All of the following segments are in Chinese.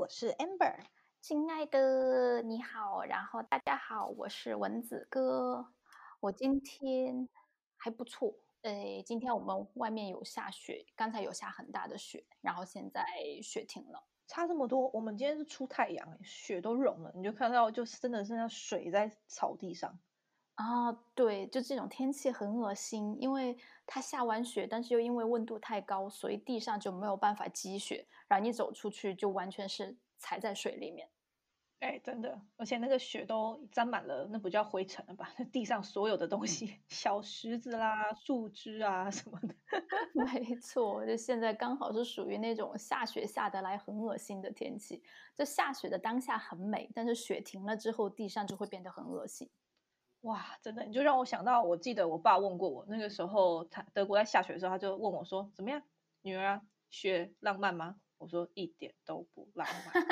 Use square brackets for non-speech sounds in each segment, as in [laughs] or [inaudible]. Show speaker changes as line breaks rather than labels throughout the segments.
我是 Amber。
亲爱的，你好，然后大家好，我是蚊子哥。我今天还不错，诶，今天我们外面有下雪，刚才有下很大的雪，然后现在雪停了。
差这么多，我们今天是出太阳，雪都融了，你就看到，就是真的是那水在草地上。
啊，对，就这种天气很恶心，因为它下完雪，但是又因为温度太高，所以地上就没有办法积雪，然后你走出去就完全是踩在水里面。
哎，真的，而且那个雪都沾满了，那不叫灰尘了吧？[laughs] 那地上所有的东西，[laughs] 小石子啦、树枝啊什么的。[laughs]
没错，就现在刚好是属于那种下雪下得来很恶心的天气。就下雪的当下很美，但是雪停了之后，地上就会变得很恶心。
哇，真的，你就让我想到，我记得我爸问过我，那个时候他德国在下雪的时候，他就问我说：“怎么样，女儿啊，雪浪漫吗？”我说一点都不浪漫。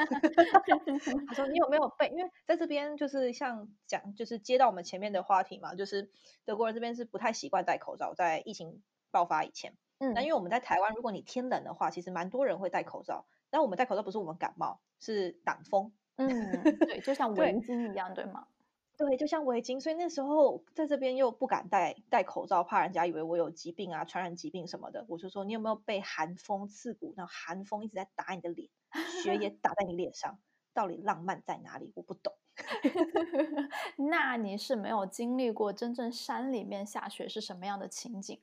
他说你有没有背？因为在这边就是像讲，就是接到我们前面的话题嘛，就是德国人这边是不太习惯戴口罩，在疫情爆发以前。嗯，那因为我们在台湾，如果你天冷的话，其实蛮多人会戴口罩。但我们戴口罩不是我们感冒，是挡风。
嗯，对，就像 [laughs] 围巾一样，对吗？
对，就像围巾，所以那时候在这边又不敢戴戴口罩，怕人家以为我有疾病啊，传染疾病什么的。我就说，你有没有被寒风刺骨？那寒风一直在打你的脸，雪也打在你脸上，到底浪漫在哪里？我不懂。[laughs]
那你是没有经历过真正山里面下雪是什么样的情景？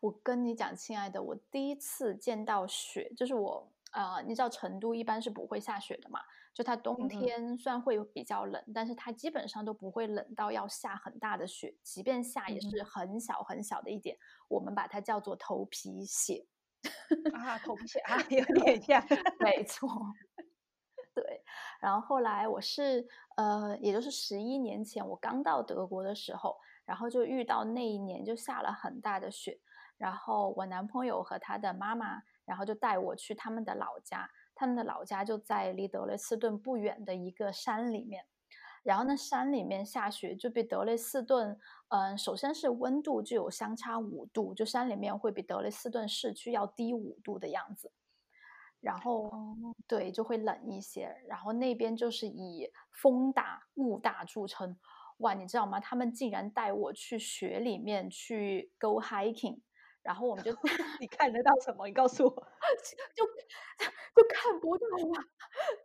我跟你讲，亲爱的，我第一次见到雪，就是我。呃，你知道成都一般是不会下雪的嘛？就它冬天虽然会比较冷，但是它基本上都不会冷到要下很大的雪，即便下也是很小很小的一点。我们把它叫做头皮屑 [laughs]
啊，头皮屑啊，有点像，[laughs]
没错。对，然后后来我是呃，也就是十一年前我刚到德国的时候，然后就遇到那一年就下了很大的雪，然后我男朋友和他的妈妈。然后就带我去他们的老家，他们的老家就在离德累斯顿不远的一个山里面。然后那山里面下雪，就比德累斯顿，嗯，首先是温度就有相差五度，就山里面会比德累斯顿市区要低五度的样子。然后对，就会冷一些。然后那边就是以风大雾大著称。哇，你知道吗？他们竟然带我去雪里面去 go hiking。然后我们就
你看得到什么？你告诉我，[laughs]
就 [laughs] 就看不到啊，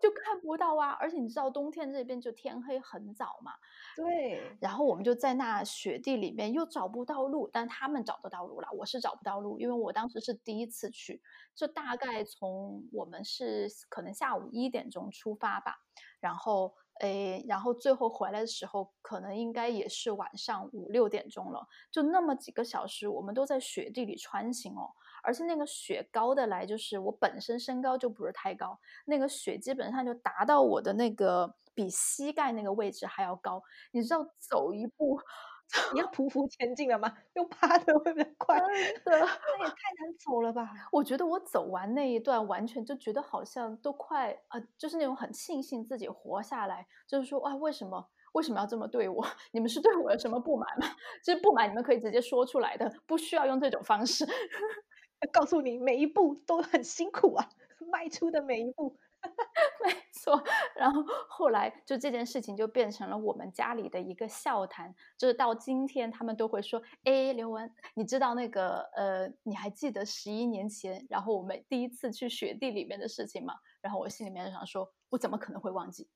就看不到啊！而且你知道冬天这边就天黑很早嘛，
对。
然后我们就在那雪地里面又找不到路，但他们找得到路了，我是找不到路，因为我当时是第一次去，就大概从我们是可能下午一点钟出发吧，然后。诶，然后最后回来的时候，可能应该也是晚上五六点钟了。就那么几个小时，我们都在雪地里穿行哦。而且那个雪高的来，就是我本身身高就不是太高，那个雪基本上就达到我的那个比膝盖那个位置还要高。你知道，走一步。
你要匍匐前进了吗？用趴的会比较快。
真的，[laughs]
那也太难走了吧？[laughs]
我觉得我走完那一段，完全就觉得好像都快啊，就是那种很庆幸自己活下来。就是说，哇，为什么为什么要这么对我？[laughs] 你们是对我有什么不满吗？其实不满你们可以直接说出来的，不需要用这种方式。
告诉你，每一步都很辛苦啊，迈出的每一步。[laughs]
没错，然后后来就这件事情就变成了我们家里的一个笑谈，就是到今天他们都会说：“哎，刘文，你知道那个呃，你还记得十一年前，然后我们第一次去雪地里面的事情吗？”然后我心里面就想说：“我怎么可能会忘记？”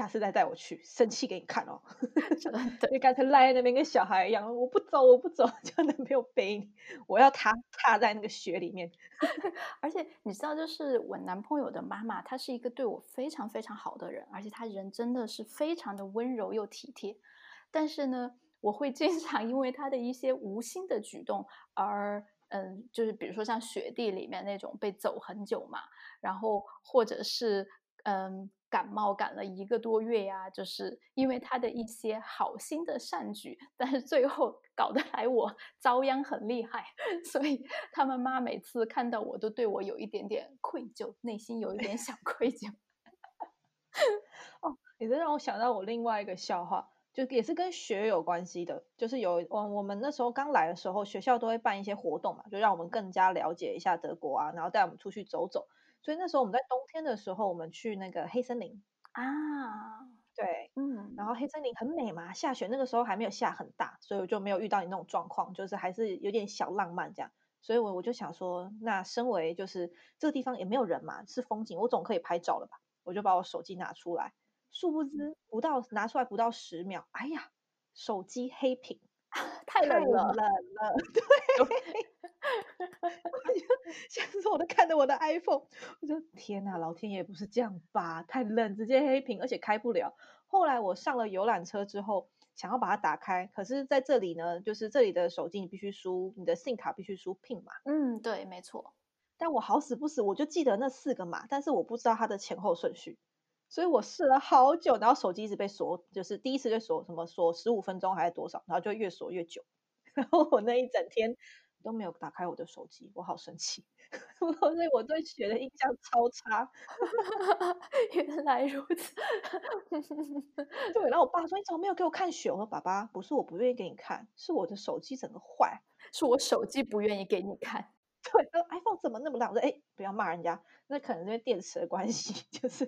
下次再带我去，生气给你看哦！[laughs]
就，
干脆赖在那边跟小孩一样，我不走，我不走，叫男朋友背你，我要他踏在那个雪里面。[laughs]
而且你知道，就是我男朋友的妈妈，她是一个对我非常非常好的人，而且她人真的是非常的温柔又体贴。但是呢，我会经常因为她的一些无心的举动而，嗯，就是比如说像雪地里面那种被走很久嘛，然后或者是，嗯。感冒感了一个多月呀，就是因为他的一些好心的善举，但是最后搞得来我遭殃很厉害，[laughs] 所以他们妈每次看到我都对我有一点点愧疚，内心有一点小愧疚。[laughs]
哦，你这让我想到我另外一个笑话，就也是跟学有关系的，就是有我我们那时候刚来的时候，学校都会办一些活动嘛，就让我们更加了解一下德国啊，然后带我们出去走走。所以那时候我们在冬天的时候，我们去那个黑森林
啊，
对，
嗯，
然后黑森林很美嘛，下雪那个时候还没有下很大，所以我就没有遇到你那种状况，就是还是有点小浪漫这样。所以我我就想说，那身为就是这个地方也没有人嘛，是风景，我总可以拍照了吧？我就把我手机拿出来，殊不知不到拿出来不到十秒，哎呀，手机黑屏，[laughs]
太冷了，
冷了，对，[laughs] 我就想说，[laughs] 我都看着我的 iPhone，我说天哪，老天爷不是这样吧？太冷，直接黑屏，而且开不了。后来我上了游览车之后，想要把它打开，可是在这里呢，就是这里的手机你必须输你的 SIM 卡，必须输 PIN 码。
嗯，对，没错。
但我好死不死，我就记得那四个码，但是我不知道它的前后顺序，所以我试了好久，然后手机一直被锁，就是第一次就锁什么锁十五分钟还是多少，然后就越锁越久，[laughs] 然后我那一整天都没有打开我的手机，我好生气，[laughs] 所以我对雪的印象超差。[laughs]
原来如此，
对，然后我爸说你怎么没有给我看雪？我说爸爸不是我不愿意给你看，是我的手机整个坏，[laughs]
是我手机不愿意给你看。
对，iPhone 怎么那么烂？我说哎，不要骂人家，那可能是因为电池的关系，就是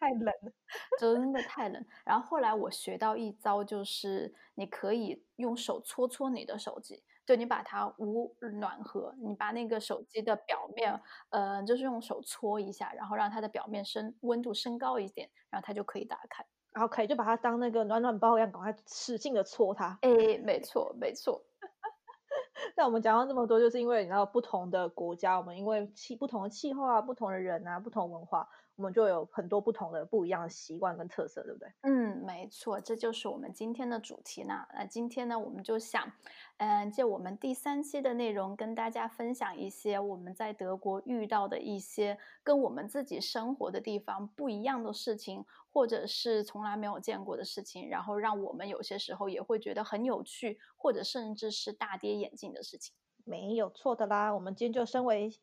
太冷了，
真的太冷。然后后来我学到一招，就是你可以用手搓搓你的手机，对你把它捂暖和，你把那个手机的表面，呃，就是用手搓一下，然后让它的表面升温度升高一点，然后它就可以打开。
然后可以就把它当那个暖暖包一样，赶快使劲的搓它。
哎，没错，没错。[laughs]
那我们讲到这么多，就是因为你知道不同的国家，我们因为气不同的气候啊，不同的人啊，不同文化，我们就有很多不同的不一样的习惯跟特色，对不对？
嗯，没错，这就是我们今天的主题呢。那今天呢，我们就想，嗯，借我们第三期的内容，跟大家分享一些我们在德国遇到的一些跟我们自己生活的地方不一样的事情。或者是从来没有见过的事情，然后让我们有些时候也会觉得很有趣，或者甚至是大跌眼镜的事情，
没有错的啦。我们今天就身为，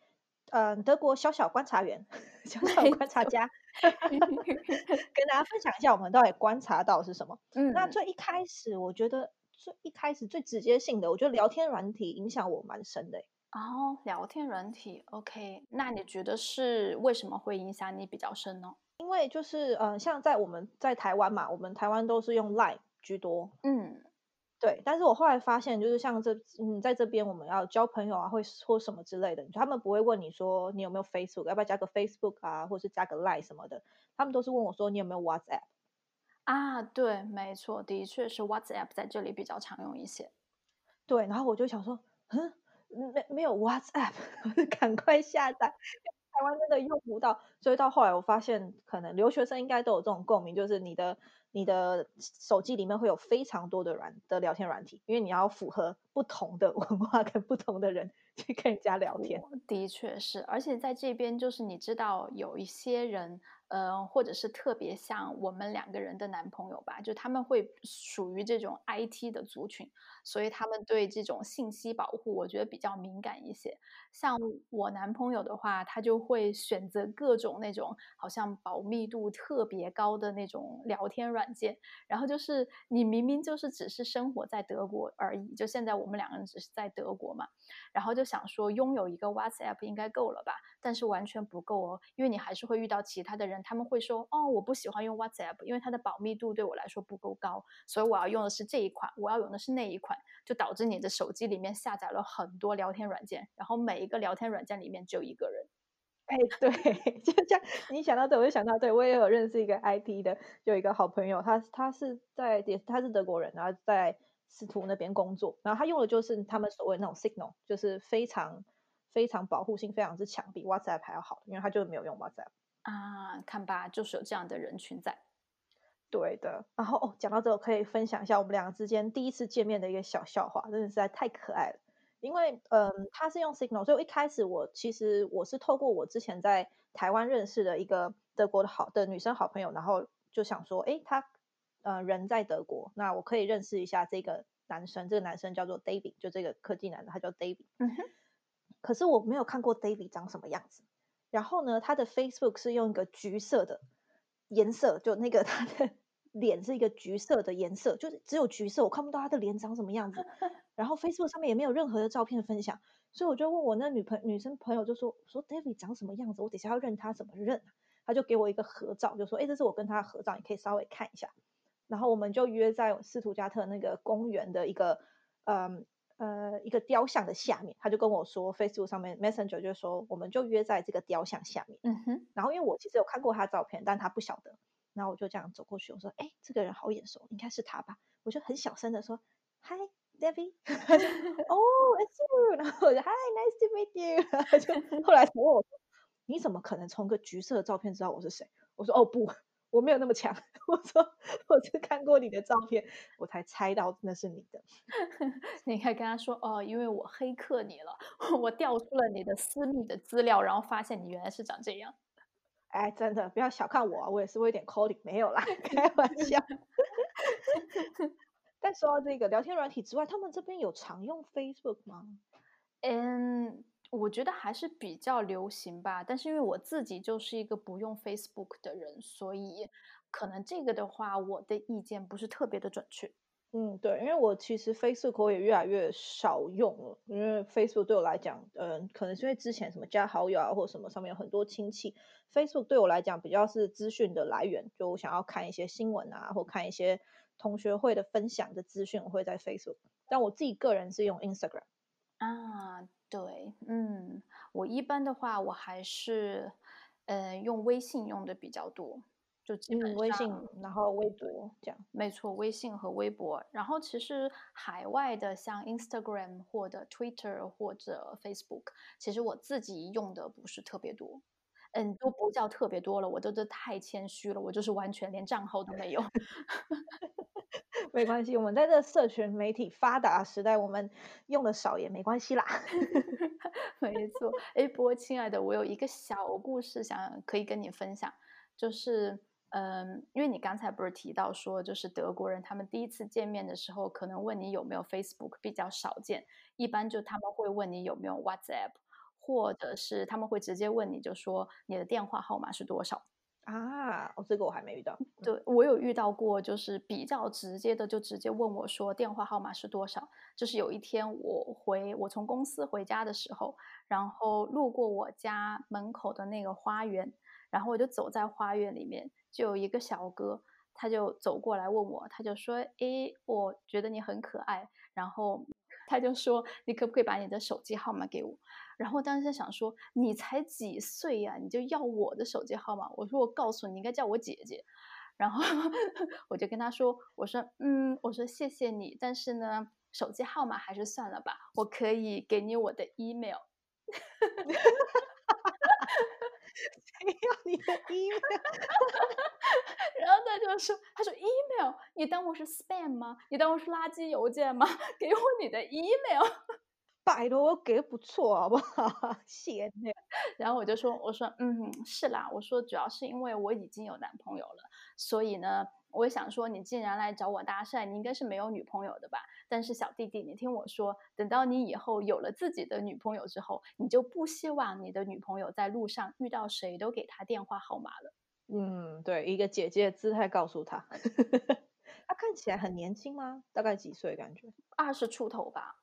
嗯，德国小小观察员、[laughs] 小小观察家，[laughs] 跟大家分享一下我们到底观察到是什么。嗯，那最一开始，我觉得最一开始最直接性的，我觉得聊天软体影响我蛮深的。
哦，聊天软体，OK，那你觉得是为什么会影响你比较深呢？
因为就是，嗯，像在我们在台湾嘛，我们台湾都是用 Line 居多，
嗯，
对。但是我后来发现，就是像这，嗯，在这边我们要交朋友啊，会说什么之类的，他们不会问你说你有没有 Facebook，要不要加个 Facebook 啊，或是加个 Line 什么的，他们都是问我说你有没有 WhatsApp。
啊，对，没错，的确是 WhatsApp 在这里比较常用一些。
对，然后我就想说，嗯，没没有 WhatsApp，[laughs] 赶快下载。台湾真的用不到，所以到后来我发现，可能留学生应该都有这种共鸣，就是你的你的手机里面会有非常多的软的聊天软体，因为你要符合不同的文化跟不同的人去跟人家聊天。
的确是，而且在这边就是你知道有一些人。呃，或者是特别像我们两个人的男朋友吧，就他们会属于这种 IT 的族群，所以他们对这种信息保护，我觉得比较敏感一些。像我男朋友的话，他就会选择各种那种好像保密度特别高的那种聊天软件，然后就是你明明就是只是生活在德国而已，就现在我们两个人只是在德国嘛，然后就想说拥有一个 WhatsApp 应该够了吧，但是完全不够哦，因为你还是会遇到其他的人。他们会说：“哦，我不喜欢用 WhatsApp，因为它的保密度对我来说不够高，所以我要用的是这一款，我要用的是那一款，就导致你的手机里面下载了很多聊天软件，然后每一个聊天软件里面只有一个人。”
哎，对，[laughs] 就这样。你想到这，我就想到，对我也有认识一个 IT 的，就一个好朋友，他他是在也他是德国人，然后在斯图那边工作，然后他用的就是他们所谓那种 Signal，就是非常非常保护性非常之强，比 WhatsApp 还要好，因为他就没有用 WhatsApp。
啊，看吧，就是有这样的人群在。
对的，然后哦，讲到这个，可以分享一下我们两个之间第一次见面的一个小笑话，真的实在太可爱了。因为嗯，他是用 Signal，所以一开始我其实我是透过我之前在台湾认识的一个德国的好的女生好朋友，然后就想说，哎，他呃人在德国，那我可以认识一下这个男生。这个男生叫做 David，就这个科技男的，他叫 David。嗯哼。可是我没有看过 David 长什么样子。然后呢，他的 Facebook 是用一个橘色的颜色，就那个他的 [laughs] 脸是一个橘色的颜色，就是只有橘色，我看不到他的脸长什么样子。然后 Facebook 上面也没有任何的照片分享，所以我就问我那女朋女生朋友，就说说 David 长什么样子？我等下要认他怎么认啊？他就给我一个合照，就说哎，这是我跟他的合照，你可以稍微看一下。然后我们就约在斯图加特那个公园的一个嗯呃一个雕像的下面，他就跟我说 Facebook 上面 Messenger 就说我们就约在这个雕像下面。
嗯哼。
然后因为我其实有看过他照片，但他不晓得。然后我就这样走过去，我说哎，这个人好眼熟，应该是他吧？我就很小声的说哦，[laughs] It's you。[laughs] 然后我就 Hi Nice to meet you。[laughs] 就后来他问我你怎么可能从个橘色的照片知道我是谁？我说哦不。我没有那么强，我说我是看过你的照片，我才猜到那是你的。
你可以跟他说哦，因为我黑客你了，我调出了你的私密的资料，然后发现你原来是长这样。
哎，真的不要小看我，我也是会点 coding，没有啦，开玩笑。但说到这个聊天软体之外，他们这边有常用 Facebook 吗？
嗯。我觉得还是比较流行吧，但是因为我自己就是一个不用 Facebook 的人，所以可能这个的话，我的意见不是特别的准确。
嗯，对，因为我其实 Facebook 我也越来越少用了，因为 Facebook 对我来讲，嗯，可能是因为之前什么加好友啊或什么上面有很多亲戚，Facebook 对我来讲比较是资讯的来源，就我想要看一些新闻啊，或看一些同学会的分享的资讯，我会在 Facebook。但我自己个人是用 Instagram
啊。对，嗯，我一般的话，我还是，呃，用微信用的比较多，就基本上
微信，然后微博这样。
没错，微信和微博。然后其实海外的像 Instagram 或者 Twitter 或者 Facebook，其实我自己用的不是特别多，嗯，都不叫特别多了，我都都太谦虚了，我就是完全连账号都没有。[laughs]
没关系，我们在这社群媒体发达时代，我们用的少也没关系啦。[laughs]
没错，哎，不过亲爱的，我有一个小故事想可以跟你分享，就是，嗯，因为你刚才不是提到说，就是德国人他们第一次见面的时候，可能问你有没有 Facebook，比较少见，一般就他们会问你有没有 WhatsApp，或者是他们会直接问你就说你的电话号码是多少。
啊，哦，这个我还没遇到。
对我有遇到过，就是比较直接的，就直接问我说电话号码是多少。就是有一天我回我从公司回家的时候，然后路过我家门口的那个花园，然后我就走在花园里面，就有一个小哥，他就走过来问我，他就说：“诶，我觉得你很可爱。”然后。他就说：“你可不可以把你的手机号码给我？”然后当时想说：“你才几岁呀，你就要我的手机号码？”我说：“我告诉你，应该叫我姐姐。”然后 [laughs] 我就跟他说：“我说，嗯，我说谢谢你，但是呢，手机号码还是算了吧，我可以给你我的 email。” [laughs]
谁要你的 email？[laughs] [laughs]
然后他就说：“他说 email，你当我是 spam 吗？你当我是垃圾邮件吗？[laughs] 给我你的 email，
拜托，我给不错，好不好？谢谢。
然后我就说：我说，嗯，是啦。我说，主要是因为我已经有男朋友了，所以呢，我想说，你既然来找我搭讪，你应该是没有女朋友的吧？但是小弟弟，你听我说，等到你以后有了自己的女朋友之后，你就不希望你的女朋友在路上遇到谁都给她电话号码了。”
嗯，对，一个姐姐姿态告诉他，[laughs] 他看起来很年轻吗？大概几岁？感觉
二十出头吧。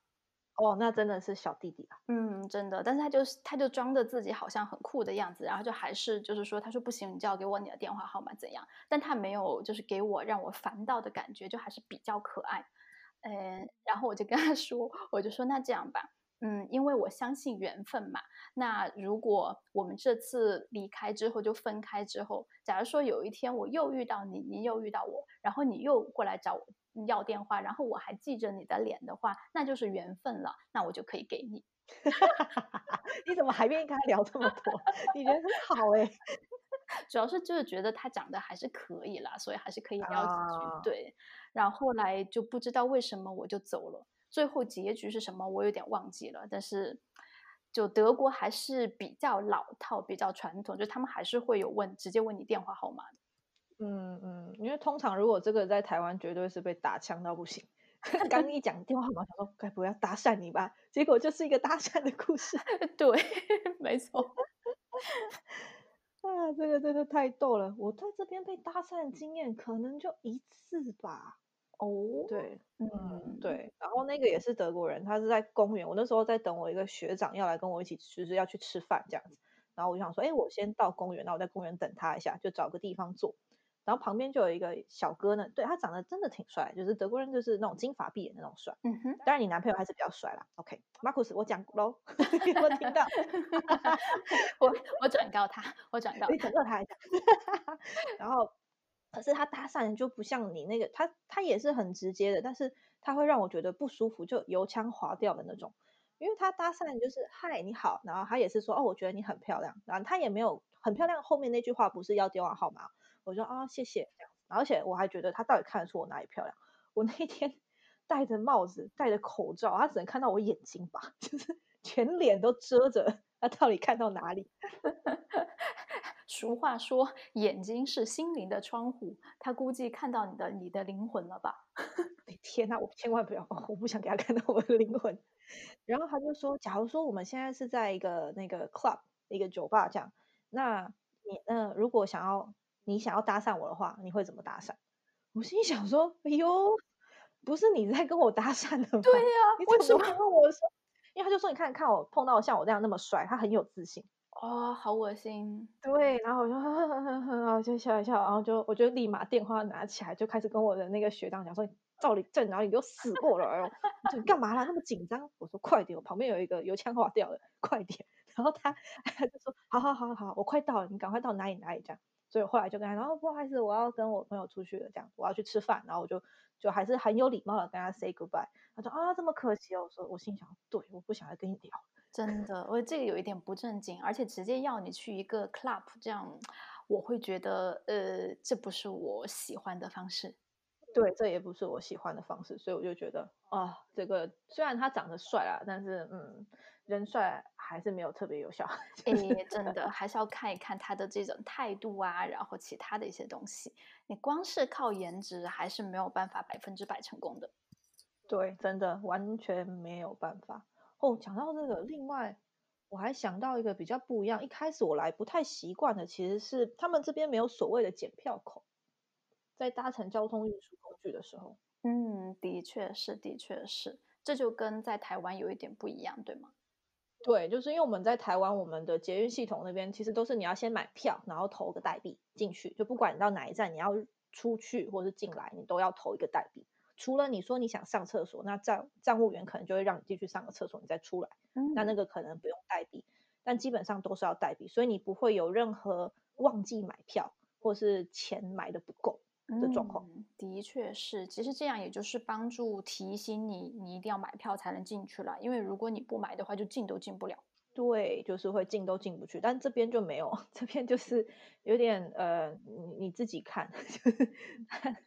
哦，那真的是小弟弟啊。
嗯，真的，但是他就是他就装着自己好像很酷的样子，然后就还是就是说，他说不行，你就要给我你的电话号码怎样？但他没有就是给我让我烦到的感觉，就还是比较可爱。嗯，然后我就跟他说，我就说那这样吧。嗯，因为我相信缘分嘛。那如果我们这次离开之后就分开之后，假如说有一天我又遇到你，你又遇到我，然后你又过来找我要电话，然后我还记着你的脸的话，那就是缘分了。那我就可以给你。[laughs]
你怎么还愿意跟他聊这么多？你人很好哎。[laughs]
主要是就是觉得他长得还是可以啦，所以还是可以聊几句。对。然后后来就不知道为什么我就走了。最后结局是什么？我有点忘记了。但是，就德国还是比较老套、比较传统，就他们还是会有问，直接问你电话号码的。
嗯嗯，因为通常如果这个在台湾，绝对是被打枪到不行。[laughs] 刚一讲电话号码，想说该不要搭讪你吧？结果就是一个搭讪的故事。[laughs]
对，[laughs] 没错。
啊，这个真的太逗了！我在这边被搭讪的经验可能就一次吧。
哦，
对，
嗯
嗯，，对。然后那个也是德国人，他是在公园，我那时候在等我一个学长要来跟我一起，就是要去吃饭这样子。然后我就想说，哎，我先到公园，那我在公园等他一下，就找个地方坐。然后旁边就有一个小哥呢，对他长得真的挺帅，就是德国人，就是那种金发碧眼的那种帅。
嗯哼，
当然，你男朋友还是比较帅啦。OK，Marcus，、我讲喽，[laughs] 你有没有听到？[laughs]
我我转告他，我转告
你
他，
整个他一下。[laughs] 然后，可是他搭讪就不像你那个，他他也是很直接的，但是他会让我觉得不舒服，就油腔滑调的那种。因为他搭讪就是嗨你好，然后他也是说哦我觉得你很漂亮，然后他也没有很漂亮，后面那句话不是要电话号码，我说啊、谢谢这样，而且我还觉得他到底看得出我哪里漂亮？我那天 [laughs] 戴着帽子，戴着口罩，他只能看到我眼睛吧，[laughs] 就是全脸都遮着，他到底看到哪里？[laughs]
俗话说，眼睛是心灵的窗户，他估计看到你的你的灵魂了吧？[laughs]
哎天呐，我千万不要，哦我不想给他看到我的灵魂。然后他就说，假如说我们现在是在一个那个 club 一个酒吧这样，那你呃如果想要你想要搭讪我的话，你会怎么搭讪？我心里想说，哎呦，不是你在跟我搭讪的吗？
对呀、
你
为什么？
怎么问我说？因为他就说，你看看我碰到像我这样那么帅，他很有自信。
哦，好恶心！
对，然后我就呵呵呵呵呵，[laughs] 然后就笑一笑，然后就我就立马电话拿起来，就开始跟我的那个学长讲说，你照理正，然后你给我死过来哦！你干嘛啦？那么紧张？我说快点，我旁边有一个油腔滑调的，快点。然后他 [laughs] 他就说好好好好，我快到了，你赶快到哪里哪里这样。所以我后来就跟他，然后不好意思，我要跟我朋友出去了，这样我要去吃饭，然后我就就还是很有礼貌的跟他 say goodbye。他说啊，这么可惜哦。我说我心想，对，我不想再跟你聊。
真的，我这个有一点不正经，而且直接要你去一个 club，这样我会觉得，呃，这不是我喜欢的方式。
对，这也不是我喜欢的方式，所以我就觉得啊，这个虽然他长得帅啦，但是嗯，人帅还是没有特别有效。
诶，[laughs] 真的还是要看一看他的这种态度啊，然后其他的一些东西。你光是靠颜值还是没有办法百分之百成功的。
对，真的完全没有办法。哦，讲到这个，另外我还想到一个比较不一样，一开始我来不太习惯的，其实是他们这边没有所谓的检票口，在搭乘交通运输工具的时候。
嗯，的确是，的确是，这就跟在台湾有一点不一样，对吗？
对，就是因为我们在台湾，我们的捷运系统那边其实都是你要先买票，然后投个代币进去，就不管你到哪一站，你要出去或是进来，你都要投一个代币。除了你说你想上厕所，那站站务员可能就会让你进去上个厕所，你再出来，
嗯，
那那个可能不用代币，但基本上都是要代币，所以你不会有任何忘记买票或是钱买的不够的状况。
嗯，的确是。其实这样也就是帮助提醒你，你一定要买票才能进去了，因为如果你不买的话，就进都进不了。
对，就是会进都进不去，但这边就没有，这边就是有点呃，你你自己看，[laughs] 就是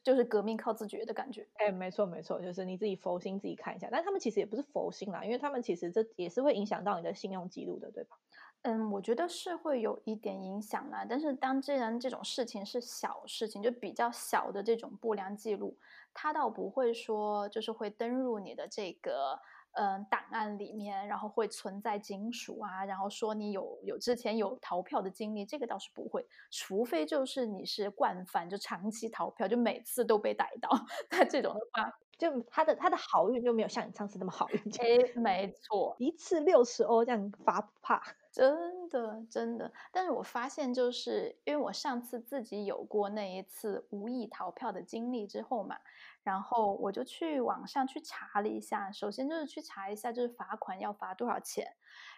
就是革命靠自觉的感觉。
哎，没错没错，就是你自己佛心自己看一下，但他们其实也不是佛心啦，因为他们其实这也是会影响到你的信用记录的，对吧？
嗯，我觉得是会有一点影响啦，但是当既然这种事情是小事情，就比较小的这种不良记录，它倒不会说就是会登入你的这个嗯档案里面，然后会存在金属啊，然后说你有有之前有逃票的经历，这个倒是不会，除非就是你是惯犯，就长期逃票，就每次都被逮到，[laughs] 那这种的话，
就他的他的好运就没有像你上次那么好运，
哎，没错，
一次六十欧这样罚不怕。[laughs]
真的真的，但是我发现，就是因为我上次自己有过那一次无意逃票的经历之后嘛，然后我就去网上去查了一下，首先就是去查一下，就是罚款要罚多少钱，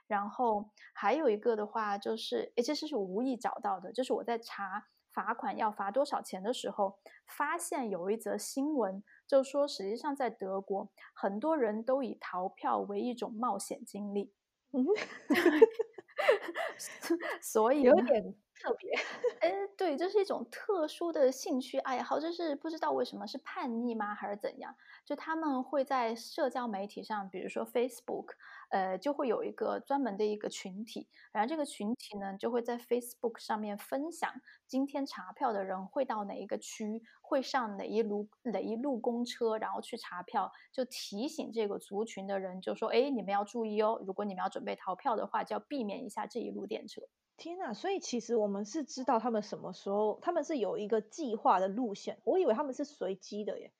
然后还有一个的话就是，诶，这是我无意找到的，就是我在查罚款要罚多少钱的时候，发现有一则新闻，就说实际上在德国，很多人都以逃票为一种冒险经历。
嗯，[laughs]
所以呢
有点特别。[laughs]
哎，对，这是一种特殊的兴趣爱好，就是不知道为什么是叛逆吗，还是怎样？就他们会在社交媒体上，比如说 Facebook，呃，就会有一个专门的一个群体，然后这个群体呢就会在 Facebook 上面分享今天查票的人会到哪一个区，会上哪一路哪一路公车，然后去查票，就提醒这个族群的人，就说，哎，你们要注意哦，如果你们要准备逃票的话，就要避免一下这一路电车。
天呐，所以其实我们是知道他们什么时候，他们是有一个计划的路线，我以为他们是随机的耶。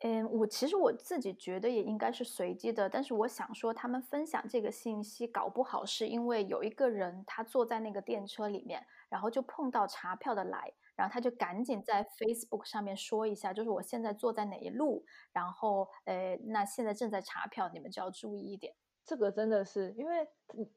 嗯，我其实我自己觉得也应该是随机的，但是我想说，他们分享这个信息，搞不好是因为有一个人他坐在那个电车里面，然后就碰到查票的来，然后他就赶紧在 Facebook 上面说一下，就是我现在坐在哪一路，然后呃，那现在正在查票，你们就要注意一点。
这个真的是因为，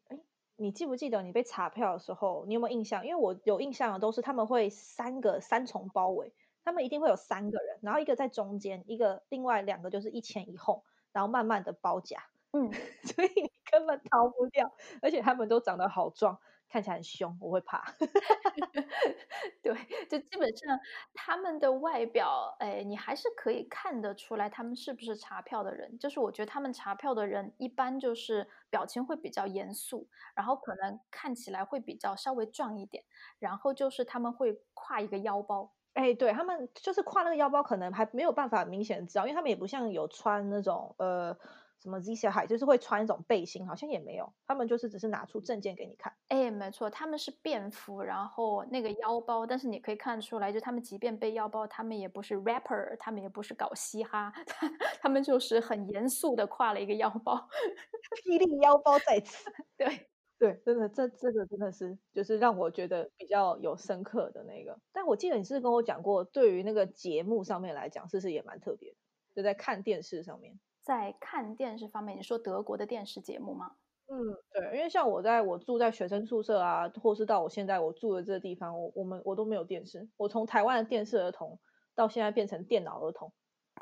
哎，你记不记得你被查票的时候，你有没有印象？因为我有印象的都是他们会三个三重包围。他们一定会有三个人，然后一个在中间，一个另外两个就是一前一后，然后慢慢的包夹，
嗯，[laughs]
所以你根本逃不掉，而且他们都长得好壮，看起来很凶，我会怕。[laughs]
对，就基本上他们的外表，哎，你还是可以看得出来他们是不是查票的人。就是我觉得他们查票的人一般就是表情会比较严肃，然后可能看起来会比较稍微壮一点，然后就是他们会挎一个腰包。
哎，对他们就是挎那个腰包，可能还没有办法明显知道，因为他们也不像有穿那种呃什么 Z 小海，就是会穿一种背心，好像也没有，他们就是只是拿出证件给你看。
哎，没错，他们是便服，然后那个腰包，但是你可以看出来，就他们即便背腰包，他们也不是 rapper，他们也不是搞嘻哈，[laughs] 他们就是很严肃的挎了一个腰包，[laughs]
霹雳腰包在此，[laughs]
对。
对，真的，这这个真的是，就是让我觉得比较有深刻的那个。但我记得你是跟我讲过，对于那个节目上面来讲，是不是也蛮特别的？就在看电视上面，
在看电视方面，你说德国的电视节目吗？
嗯，对，因为像我在我住在学生宿舍啊，或是到我现在我住的这个地方，我我们我都没有电视。我从台湾的电视儿童到现在变成电脑儿童。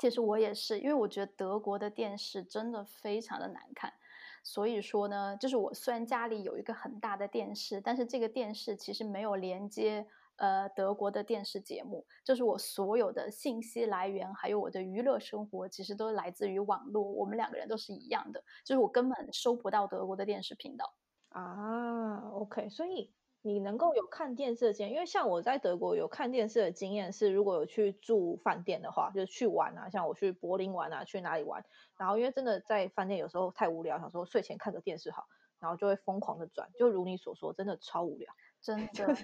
其实我也是，因为我觉得德国的电视真的非常的难看。所以说呢，就是我虽然家里有一个很大的电视，但是这个电视其实没有连接呃德国的电视节目，就是我所有的信息来源还有我的娱乐生活其实都来自于网络。我们两个人都是一样的，就是我根本收不到德国的电视频道
啊。OK，所以。你能够有看电视的经验，因为像我在德国有看电视的经验是，如果有去住饭店的话，就是去玩啊，像我去柏林玩啊，去哪里玩，然后因为真的在饭店有时候太无聊，想说睡前看个电视好，然后就会疯狂的转，就如你所说，真的超无聊，
真的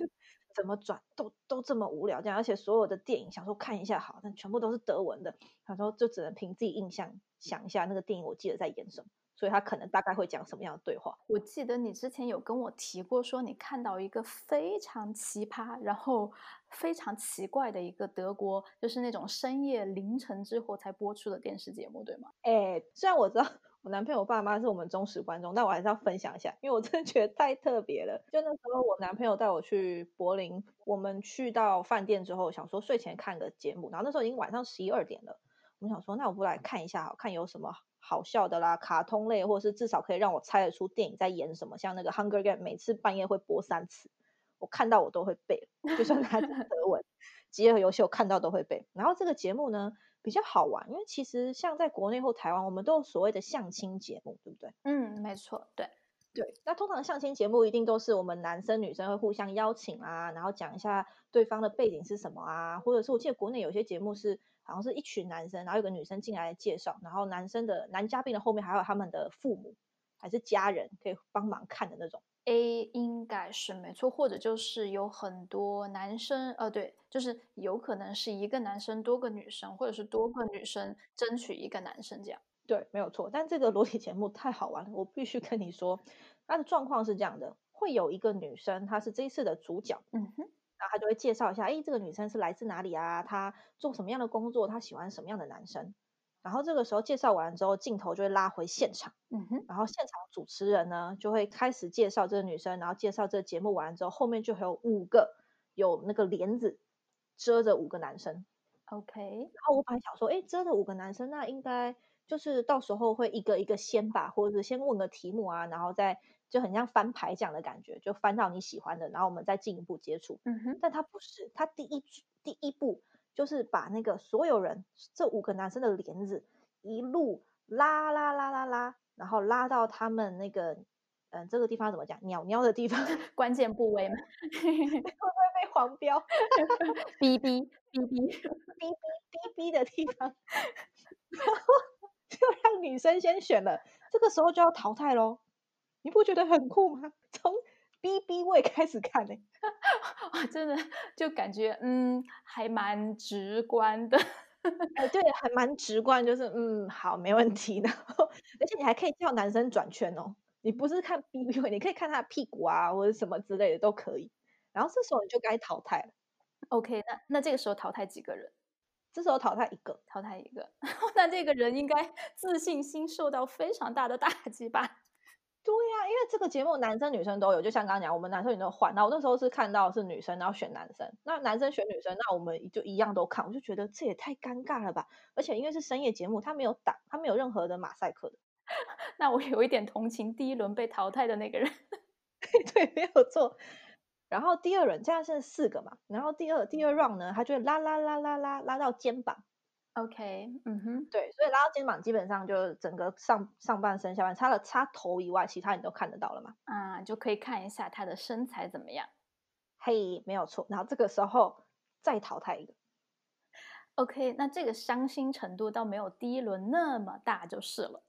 怎么转都都这么无聊这样，而且所有的电影想说看一下好，但全部都是德文的，他说就只能凭自己印象想一下那个电影我记得在演什么。所以他可能大概会讲什么样的对话？
我记得你之前有跟我提过，说你看到一个非常奇葩，然后非常奇怪的一个德国，就是那种深夜凌晨之后才播出的电视节目，对吗？
哎，虽然我知道我男朋友爸妈是我们忠实观众，但我还是要分享一下，因为我真的觉得太特别了。就那时候我男朋友带我去柏林，我们去到饭店之后，想说睡前看个节目，然后那时候已经晚上十一二点了，我们想说那我不来看一下，好看有什么？好笑的啦，卡通类，或者是至少可以让我猜得出电影在演什么。像那个《Hunger Game》，每次半夜会播三次，我看到我都会背，就算它是 [laughs] 德文。饥饿游戏我看到都会背。然后这个节目呢比较好玩，因为其实像在国内或台湾，我们都有所谓的相亲节目，对不对？
嗯，没错，对
对。那通常相亲节目一定都是我们男生女生会互相邀请啊，然后讲一下对方的背景是什么啊，或者是我记得国内有些节目是。好像是一群男生，然后有个女生进来介绍，然后男生的男嘉宾的后面还有他们的父母还是家人可以帮忙看的那种。
A 应该是没错，或者就是有很多男生，呃，对，就是有可能是一个男生多个女生，或者是多个女生争取一个男生这样。
对，没有错。但这个裸体节目太好玩了，我必须跟你说，它的状况是这样的：会有一个女生，她是这一次的主角。
嗯哼。
然后她就会介绍一下，哎，这个女生是来自哪里啊？她做什么样的工作？她喜欢什么样的男生？然后这个时候介绍完之后，镜头就会拉回现场。
嗯哼。
然后现场主持人呢，就会开始介绍这个女生，然后介绍这个节目完之后，后面就会有五个有那个帘子遮着五个男生。
OK。
然后我本来想说，哎，遮着五个男生，那应该就是到时候会一个一个先吧，或者是先问个题目啊，然后再。就很像翻牌讲的感觉，就翻到你喜欢的，然后我们再进一步接触。
嗯哼，
但他不是，他第一第一步就是把那个所有人这五个男生的帘子一路拉拉拉拉拉然后拉到他们那个嗯这个地方怎么讲鸟鸟的地方 [laughs]
关键部位嘛 [laughs]
会不会被黄标？
哔哔哔哔
哔哔哔哔的地方。[laughs] 然后就让女生先选了这个时候就要淘汰喽你不觉得很酷吗？从 bb 位开始看呢。
哇，真的就感觉嗯，还蛮直观的。
哎，[laughs] 对，还蛮直观，就是嗯，好，没问题。然后，而且你还可以叫男生转圈哦，你不是看 B B 你可以看他的屁股啊，或者什么之类的都可以。然后这时候你就该淘汰了。
OK，那那这个时候淘汰几个人？
这时候淘汰一个，
淘汰一个。[laughs] 那这个人应该自信心受到非常大的打击吧？
对呀，因为这个节目男生女生都有，就像刚刚讲，我们男生女生换。那我那时候是看到是女生，然后选男生，那男生选女生，那我们就一样都看。我就觉得这也太尴尬了吧！而且因为是深夜节目，他没有打，他没有任何的马赛克的。[laughs]
那我有一点同情第一轮被淘汰的那个人。[laughs]
对，没有错。然后第二轮这样剩四个嘛？然后第二第二 round 呢，他就拉拉拉拉拉拉到肩膀。
OK，嗯哼，
对，所以拉到肩膀基本上就整个上上半身、下半，除了插头以外，其他你都看得到了嘛？
啊，就可以看一下他的身材怎么样。
嘿，没有错。然后这个时候再淘汰一个。
OK，那这个伤心程度倒没有第一轮那么大就是了。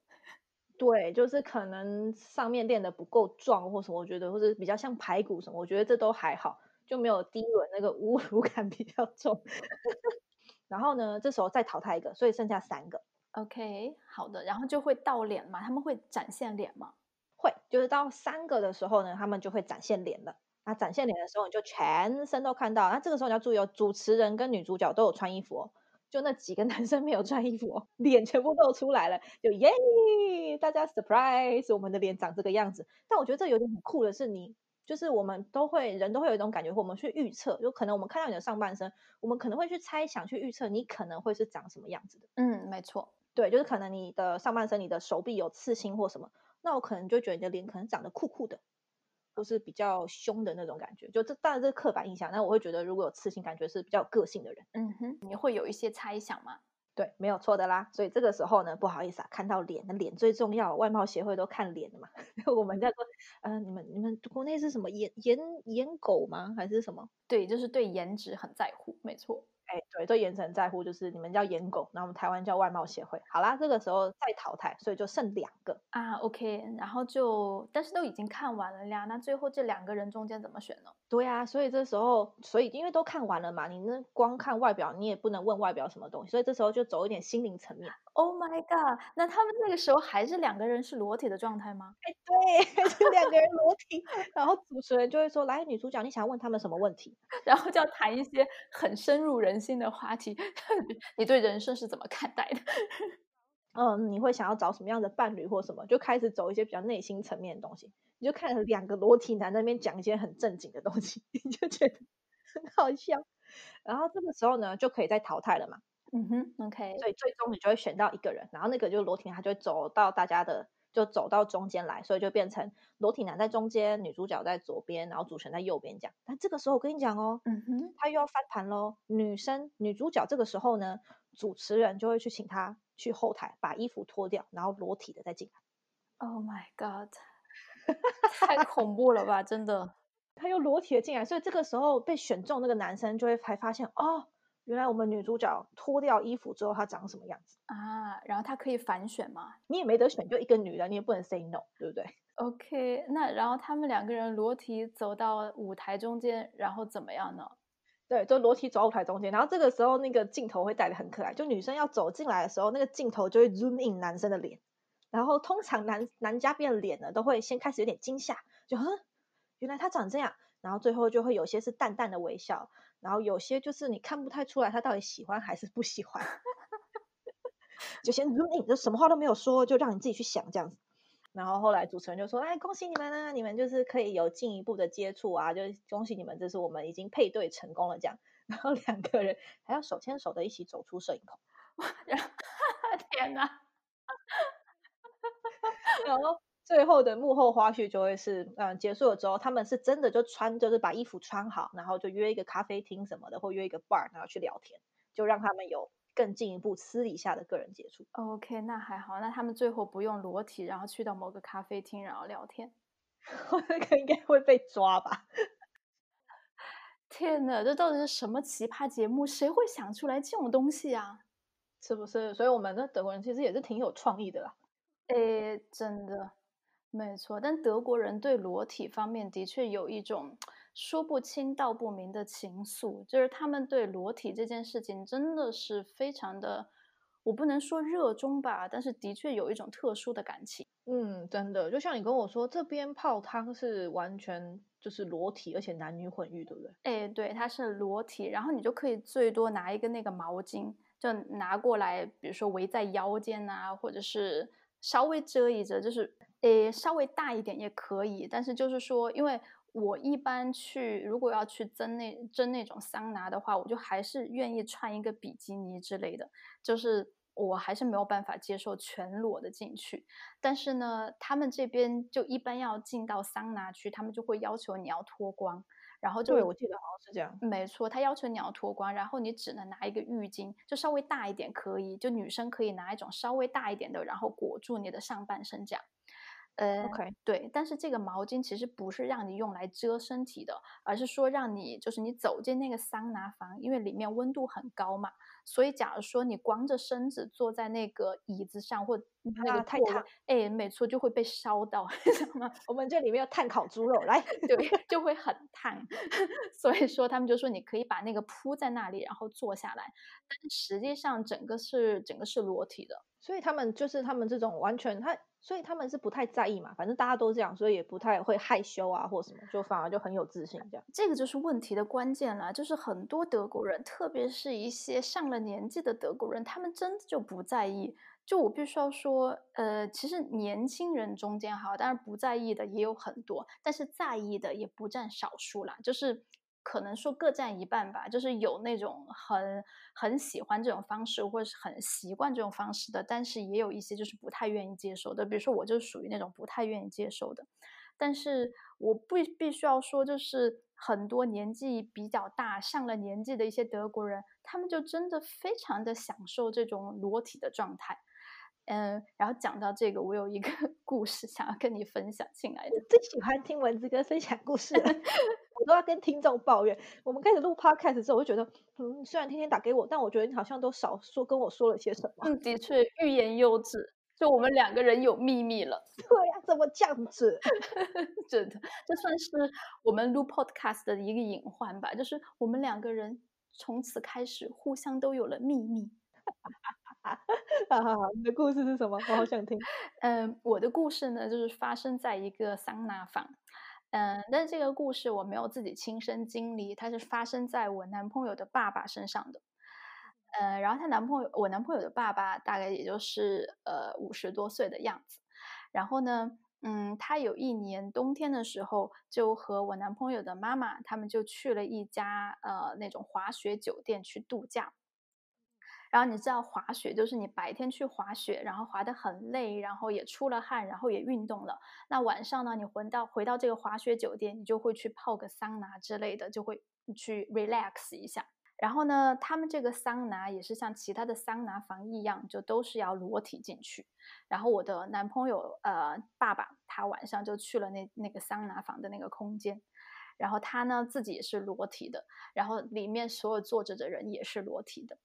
对，就是可能上面练的不够壮或什么，我觉得或者比较像排骨什么，我觉得这都还好，就没有第一轮那个侮辱感比较重。然后呢，这时候再淘汰一个，所以剩下三个。
OK，好的。然后就会到脸嘛？他们会展现脸吗？
会，就是到三个的时候呢，他们就会展现脸了。那展现脸的时候，你就全身都看到。那这个时候你要注意哦，主持人跟女主角都有穿衣服哦，就那几个 [laughs] 男生没有穿衣服哦，脸全部露出来了，就耶，大家 surprise，我们的脸长这个样子。但我觉得这有点很酷的是你。就是我们都会，人都会有一种感觉，我们去预测，就可能我们看到你的上半身，我们可能会去猜想、去预测你可能会是长什么样子的。
嗯，没错，
对，就是可能你的上半身、你的手臂有刺青或什么，那我可能就觉得你的脸可能长得酷酷的，或是比较凶的那种感觉。就这当然这是刻板印象，那我会觉得如果有刺青，感觉是比较有个性的人。
嗯哼，你会有一些猜想吗？
对，没有错的啦。所以这个时候呢，不好意思啊，看到脸，那脸最重要，外貌协会都看脸的嘛。[laughs] 我们叫做，呃，你们你们国内是什么颜颜颜狗吗？还是什么？
对，就是对颜值很在乎，没错。
哎，对，对颜值很在乎，就是你们叫颜狗，那我们台湾叫外貌协会。好啦，这个时候再淘汰，所以就剩两个
啊。OK，然后就，但是都已经看完了呀，那最后这两个人中间怎么选呢？
对啊，所以这时候，所以因为都看完了嘛，你那光看外表，你也不能问外表什么东西，所以这时候就走一点心灵层面。
Oh my god！那他们那个时候还是两个人是裸体的状态吗？
哎，对，[laughs] 是两个人裸体。然后主持人就会说：“来，女主角，你想要问他们什么问题？” [laughs]
然后就要谈一些很深入人心的话题。[laughs] 你对人生是怎么看待的？
嗯，你会想要找什么样的伴侣或什么？就开始走一些比较内心层面的东西。你就看两个裸体男在那边讲一些很正经的东西，[laughs] 你就觉得很好笑。然后这个时候呢，就可以再淘汰了嘛。
嗯哼，OK，
所以最终你就会选到一个人，然后那个就裸体，他就会走到大家的，就走到中间来，所以就变成裸体男在中间，女主角在左边，然后主持人在右边讲。但这个时候我跟你讲哦，
嗯哼，
他又要翻盘喽。女生女主角这个时候呢，主持人就会去请他去后台把衣服脱掉，然后裸体的再进
来。Oh my god，太恐怖了吧，真的。[laughs]
他又裸体的进来，所以这个时候被选中那个男生就会才发现哦。原来我们女主角脱掉衣服之后，她长什么样子
啊？然后他可以反选吗？
你也没得选，就一个女的，你也不能 say no，对不对
？OK，那然后他们两个人裸体走到舞台中间，然后怎么样呢？
对，就裸体走舞台中间，然后这个时候那个镜头会带的很可爱，就女生要走进来的时候，那个镜头就会 zoom in 男生的脸，然后通常男男嘉宾的脸呢，都会先开始有点惊吓，就哼，原来他长这样，然后最后就会有些是淡淡的微笑。然后有些就是你看不太出来他到底喜欢还是不喜欢，[laughs] 就先 zoom in，就什么话都没有说，就让你自己去想这样子。然后后来主持人就说：“哎，恭喜你们啊，你们就是可以有进一步的接触啊，就恭喜你们，这是我们已经配对成功了。”这样，[laughs] 然后两个人还要手牵手的一起走出摄影棚。[laughs]
天哪！
然后。最后的幕后花絮就会是，嗯，结束了之后，他们是真的就穿，就是把衣服穿好，然后就约一个咖啡厅什么的，或约一个 bar，然后去聊天，就让他们有更进一步私底下的个人接触。
OK，那还好，那他们最后不用裸体，然后去到某个咖啡厅，然后聊天，[laughs]
那个应该会被抓吧？
天哪，这到底是什么奇葩节目？谁会想出来这种东西啊？
是不是？所以我们的德国人其实也是挺有创意的啦。
诶，真的。没错，但德国人对裸体方面的确有一种说不清道不明的情愫，就是他们对裸体这件事情真的是非常的，我不能说热衷吧，但是的确有一种特殊的感情。
嗯，真的，就像你跟我说，这边泡汤是完全就是裸体，而且男女混浴，对不对？
哎，对，它是裸体，然后你就可以最多拿一个那个毛巾，就拿过来，比如说围在腰间啊，或者是稍微遮一遮，就是诶稍微大一点也可以。但是就是说，因为我一般去如果要去蒸那蒸那种桑拿的话，我就还是愿意穿一个比基尼之类的，就是。我还是没有办法接受全裸的进去，但是呢，他们这边就一般要进到桑拿区，他们就会要求你要脱光，然后就
对我记得好像是这样，
没错，他要求你要脱光，然后你只能拿一个浴巾，就稍微大一点可以，就女生可以拿一种稍微大一点的，然后裹住你的上半身这样。呃
，OK，
对，但是这个毛巾其实不是让你用来遮身体的，而是说让你就是你走进那个桑拿房，因为里面温度很高嘛。所以，假如说你光着身子坐在那个椅子上，或那个
太烫，
哎，没错，就会被烧到，[laughs] 知道吗？
我们这里面有炭烤猪肉，来，
对，就会很烫。[laughs] 所以说，他们就说你可以把那个铺在那里，然后坐下来，但实际上整个是整个是裸体的。
所以他们就是他们这种完全他，所以他们是不太在意嘛，反正大家都这样，所以也不太会害羞啊或什么，就反而就很有自信这样。
这个就是问题的关键了，就是很多德国人，特别是一些上了年纪的德国人，他们真的就不在意。就我必须要说，呃，其实年轻人中间哈，当然不在意的也有很多，但是在意的也不占少数啦，就是。可能说各占一半吧，就是有那种很很喜欢这种方式，或者是很习惯这种方式的，但是也有一些就是不太愿意接受的。比如说我就属于那种不太愿意接受的，但是我不必须要说，就是很多年纪比较大、上了年纪的一些德国人，他们就真的非常的享受这种裸体的状态。嗯，然后讲到这个，我有一个 [laughs] 故事想要跟你分享，亲爱的。
最喜欢听文字跟分享故事，我都要跟听众抱怨。我们开始录 podcast 之后，我就觉得，嗯，虽然天天打给我，但我觉得你好像都少说跟我说了些什么。
嗯，的确，欲言又止，就我们两个人有秘密了。[laughs]
对呀，怎么这样子？[laughs]
真的，这算是我们录 podcast 的一个隐患吧？就是我们两个人从此开始互相都有了秘密。[laughs]
哈哈，你的故事是什么？我好想听。
嗯，我的故事呢，就是发生在一个桑拿房。嗯，但是这个故事我没有自己亲身经历，它是发生在我男朋友的爸爸身上的。呃，然后她男朋友，我男朋友的爸爸大概也就是呃五十多岁的样子。然后呢，嗯，他有一年冬天的时候，就和我男朋友的妈妈他们就去了一家呃那种滑雪酒店去度假。然后你知道滑雪就是你白天去滑雪，然后滑得很累，然后也出了汗，然后也运动了。那晚上呢，你回到回到这个滑雪酒店，你就会去泡个桑拿之类的，就会去 relax 一下。然后呢，他们这个桑拿也是像其他的桑拿房一样，就都是要裸体进去。然后我的男朋友呃爸爸他晚上就去了那那个桑拿房的那个空间，然后他呢自己也是裸体的，然后里面所有坐着的人也是裸体的。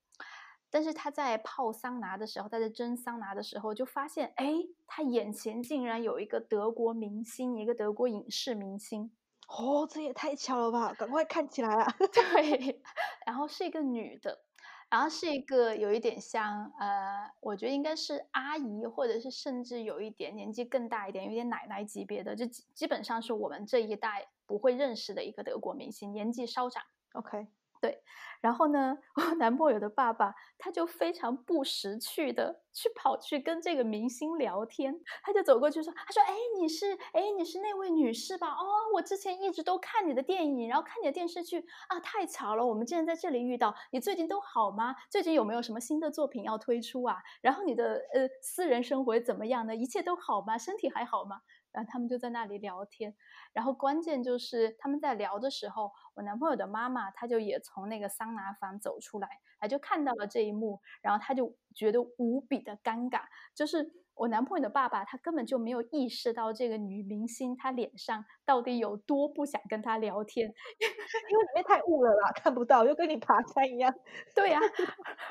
但是他在泡桑拿的时候，他在蒸桑拿的时候，就发现，哎，他眼前竟然有一个德国明星，一个德国影视明星。
哦，这也太巧了吧！赶快看起来啊！
对，[laughs] [laughs] 然后是一个女的，然后是一个有一点像，呃，我觉得应该是阿姨，或者是甚至有一点年纪更大一点，有点奶奶级别的，就基本上是我们这一代不会认识的一个德国明星，年纪稍长。
OK。
对，然后呢，我男朋友的爸爸他就非常不识趣的去跑去跟这个明星聊天，他就走过去说：“他说，哎，你是，哎，你是那位女士吧？哦，我之前一直都看你的电影，然后看你的电视剧啊，太巧了，我们竟然在这里遇到。你最近都好吗？最近有没有什么新的作品要推出啊？然后你的呃私人生活怎么样呢？一切都好吗？身体还好吗？”然后他们就在那里聊天，然后关键就是他们在聊的时候，我男朋友的妈妈他就也从那个桑拿房走出来，他就看到了这一幕，然后他就觉得无比的尴尬，就是。我男朋友的爸爸，他根本就没有意识到这个女明星她脸上到底有多不想跟他聊天，[laughs]
因为里面太雾了啦，看不到，就跟你爬山一样。
对呀，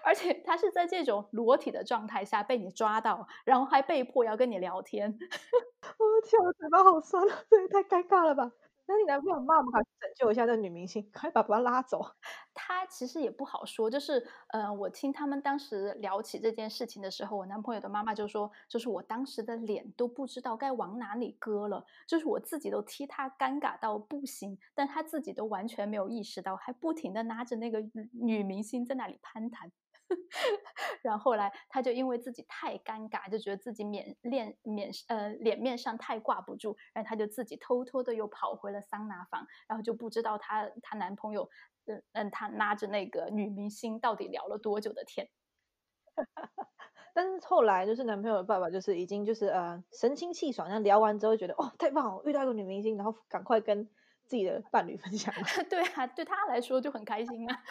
而且他是在这种裸体的状态下被你抓到，然后还被迫要跟你聊天。
我 [laughs] 天，我嘴巴好酸啊，这也太尴尬了吧？那你男朋友骂我们赶快拯救一下这女明星，快把把她拉走。[laughs]
他其实也不好说，就是呃，我听他们当时聊起这件事情的时候，我男朋友的妈妈就说，就是我当时的脸都不知道该往哪里搁了，就是我自己都替他尴尬到不行，但他自己都完全没有意识到，还不停的拿着那个女明星在那里攀谈。然后后来，他就因为自己太尴尬，就觉得自己面脸面呃脸面上太挂不住，然后他就自己偷偷的又跑回了桑拿房，然后就不知道她她男朋友嗯嗯他拉着那个女明星到底聊了多久的天。[laughs]
但是后来就是男朋友的爸爸就是已经就是呃神清气爽，然后聊完之后觉得哦太棒了，遇到一个女明星，然后赶快跟自己的伴侣分享。[laughs]
对啊，对他来说就很开心啊。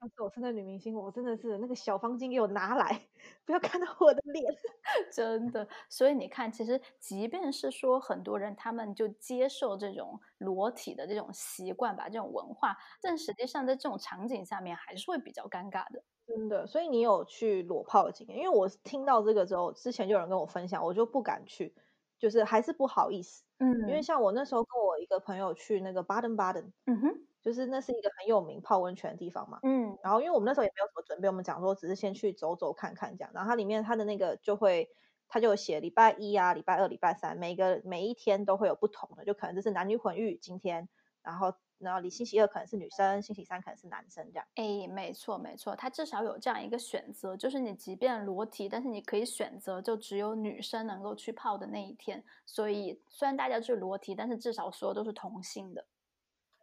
要是我是那女明星，我真的是那个小方巾给我拿来，不要看到我的脸，[laughs]
真的。所以你看，其实即便是说很多人他们就接受这种裸体的这种习惯吧，这种文化，但实际上在这种场景下面还是会比较尴尬的。
真的。所以你有去裸泡的经验？因为我听到这个之后，之前就有人跟我分享，我就不敢去，就是还是不好意思。
嗯，
因为像我那时候跟我一个朋友去那个巴登巴登，
嗯哼。
就是那是一个很有名泡温泉的地方嘛，
嗯，
然后因为我们那时候也没有什么准备，我们讲说只是先去走走看看这样，然后它里面它的那个就会，它就写礼拜一啊、礼拜二、礼拜三，每个每一天都会有不同的，就可能这是男女混浴今天，然后然后你星期二可能是女生，星期三可能是男生这样。
哎，没错没错，它至少有这样一个选择，就是你即便裸体，但是你可以选择就只有女生能够去泡的那一天，所以虽然大家是裸体，但是至少说都是同性的。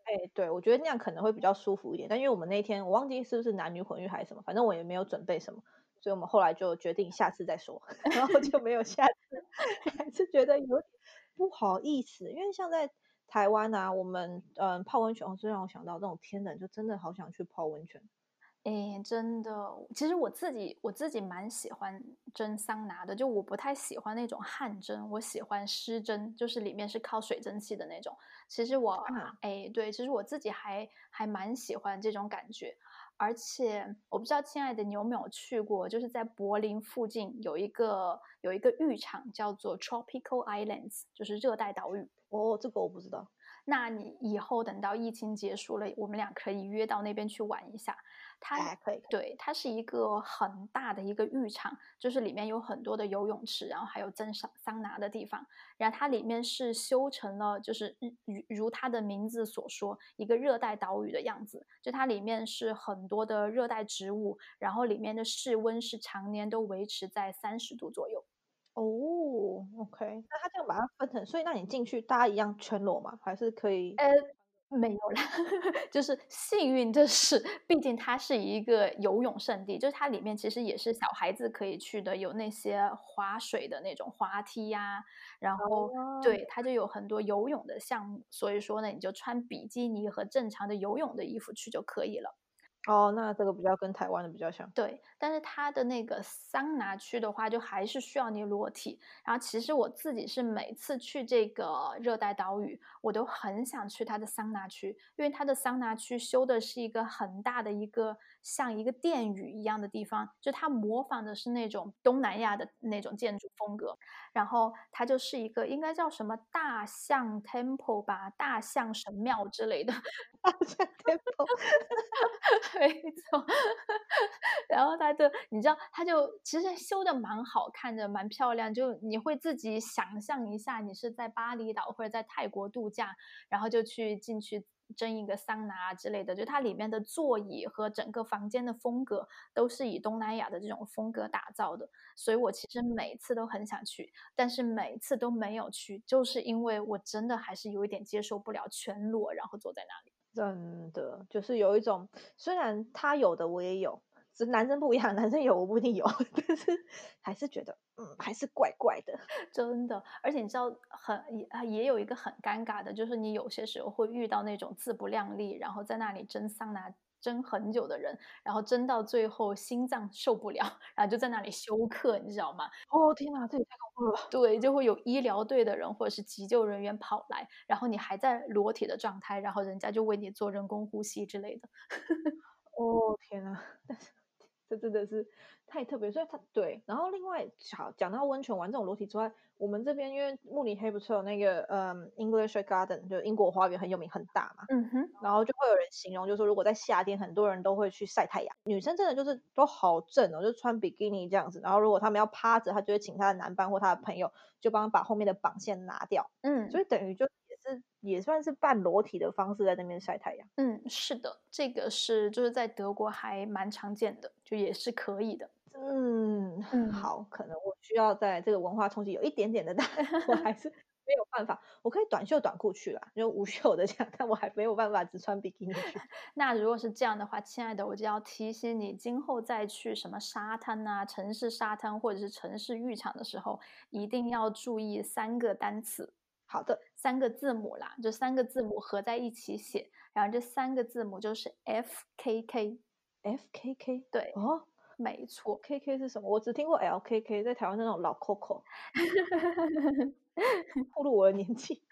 哎，对，我觉得那样可能会比较舒服一点。但因为我们那天我忘记是不是男女混浴还是什么，反正我也没有准备什么，所以我们后来就决定下次再说，[laughs] 然后就没有下次。还是觉得有点不好意思，因为像在台湾啊，我们嗯泡温泉，最让我想到这种天冷，就真的好想去泡温泉。
哎，真的，其实我自己我自己蛮喜欢蒸桑拿的，就我不太喜欢那种汗蒸，我喜欢湿蒸，就是里面是靠水蒸气的那种。其实我，哎，对，其实我自己还还蛮喜欢这种感觉。而且我不知道亲爱的你有没有去过，就是在柏林附近有一个有一个浴场叫做 Tropical Islands，就是热带岛屿。
哦，这个我不知道。
那你以后等到疫情结束了，我们俩可以约到那边去玩一下。它
可以，
对，它是一个很大的一个浴场，就是里面有很多的游泳池，然后还有蒸桑桑拿的地方。然后它里面是修成了，就是如如它的名字所说，一个热带岛屿的样子。就它里面是很多的热带植物，然后里面的室温是常年都维持在三十度左右。
哦，OK，那它这样把它分成，所以那你进去大家一样全裸吗？还是可以？
呃。没有啦，[laughs] 就是幸运的是，毕竟它是一个游泳圣地，就是它里面其实也是小孩子可以去的，有那些划水的那种滑梯呀，然后对它就有很多游泳的项目，所以说呢，你就穿比基尼和正常的游泳的衣服去就可以了。
哦，那这个比较跟台湾的比较像。
对，但是它的那个桑拿区的话，就还是需要你裸体。然后其实我自己是每次去这个热带岛屿，我都很想去它的桑拿区，因为它的桑拿区修的是一个很大的一个像一个殿宇一样的地方，就它模仿的是那种东南亚的那种建筑风格。然后它就是一个应该叫什么大象 temple 吧，大象神庙之类的。[laughs]
大象 temple。[laughs]
没错，[laughs] 然后他就，你知道，他就其实修的蛮好看的，蛮漂亮。就你会自己想象一下，你是在巴厘岛或者在泰国度假，然后就去进去蒸一个桑拿之类的。就它里面的座椅和整个房间的风格都是以东南亚的这种风格打造的。所以我其实每次都很想去，但是每次都没有去，就是因为我真的还是有一点接受不了全裸，然后坐在那里。
真的就是有一种，虽然他有的我也有，只男生不一样，[laughs] 男生有我不一定有，[laughs] 但是还是觉得，嗯，还是怪怪的。[laughs]
真的，而且你知道，很也也有一个很尴尬的，就是你有些时候会遇到那种自不量力，然后在那里蒸桑拿。蒸很久的人，然后争到最后心脏受不了，然后就在那里休克，你知道吗？
哦天哪，这也太恐怖了！
对，就会有医疗队的人或者是急救人员跑来，然后你还在裸体的状态，然后人家就为你做人工呼吸之类的。[laughs]
哦天哪，这真真的是太特别，所以它对。然后另外，好讲到温泉玩这种裸体之外，我们这边因为慕尼黑不是有那个嗯 English Garden，就英国花园很有名很大嘛，
嗯哼，
然后就会有人形容，就是说如果在夏天，很多人都会去晒太阳，女生真的就是都好正哦，就穿比基尼这样子。然后如果他们要趴着，他就会请他的男伴或他的朋友就帮他把后面的绑线拿掉，
嗯，
所以等于就也是也算是半裸体的方式在那边晒太阳。
嗯，是的，这个是就是在德国还蛮常见的，就也是可以的。
嗯
嗯
好，可能我需要在这个文化冲击有一点点的，但 [laughs] 我还是 [laughs] 没有办法。我可以短袖短裤去啦，就无袖的这样，但我还没有办法只穿比基尼去。[laughs]
那如果是这样的话，亲爱的，我就要提醒你，今后再去什么沙滩啊、城市沙滩或者是城市浴场的时候，一定要注意三个单词、
好的，
三个字母啦，这三个字母合在一起写，然后这三个字母就是 F K K。
F K K
对，
哦
没错。
，K K 是什么？我只听过 L K K，在台湾那种老 Coco，[laughs] 暴露我的年纪。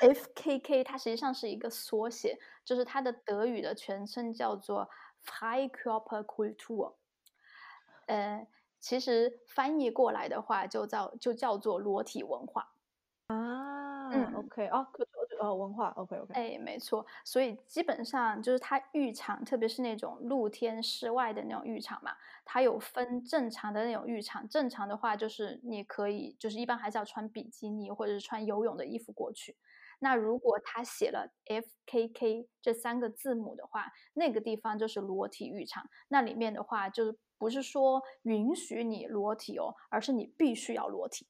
FKK 它实际上是一个缩写，就是它的德语的全称叫做 Freikörperkultur。呃，其实翻译过来的话，就叫就叫做裸体文化。
啊
嗯
，OK，哦，可哦，文化，OK OK，
哎，没错，所以基本上就是它浴场，特别是那种露天室外的那种浴场嘛，它有分正常的那种浴场。正常的话，就是你可以，就是一般还是要穿比基尼或者是穿游泳的衣服过去。那如果它写了 FKK 这三个字母的话，那个地方就是裸体浴场。那里面的话，就是不是说允许你裸体哦，而是你必须要裸体。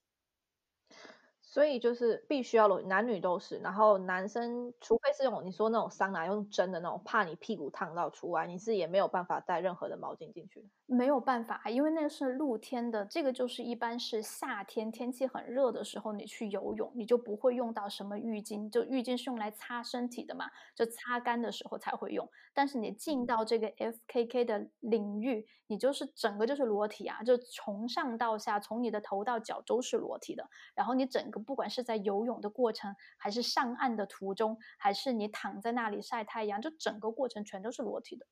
所以就是必须要裸，男女都是。然后男生，除非是用你说那种桑拿用蒸的那种，怕你屁股烫到除外，你是也没有办法带任何的毛巾进去。
没有办法，因为那个是露天的，这个就是一般是夏天天气很热的时候，你去游泳，你就不会用到什么浴巾，就浴巾是用来擦身体的嘛，就擦干的时候才会用。但是你进到这个 FKK 的领域，你就是整个就是裸体啊，就从上到下，从你的头到脚都是裸体的。然后你整个不管是在游泳的过程，还是上岸的途中，还是你躺在那里晒太阳，就整个过程全都是裸体的。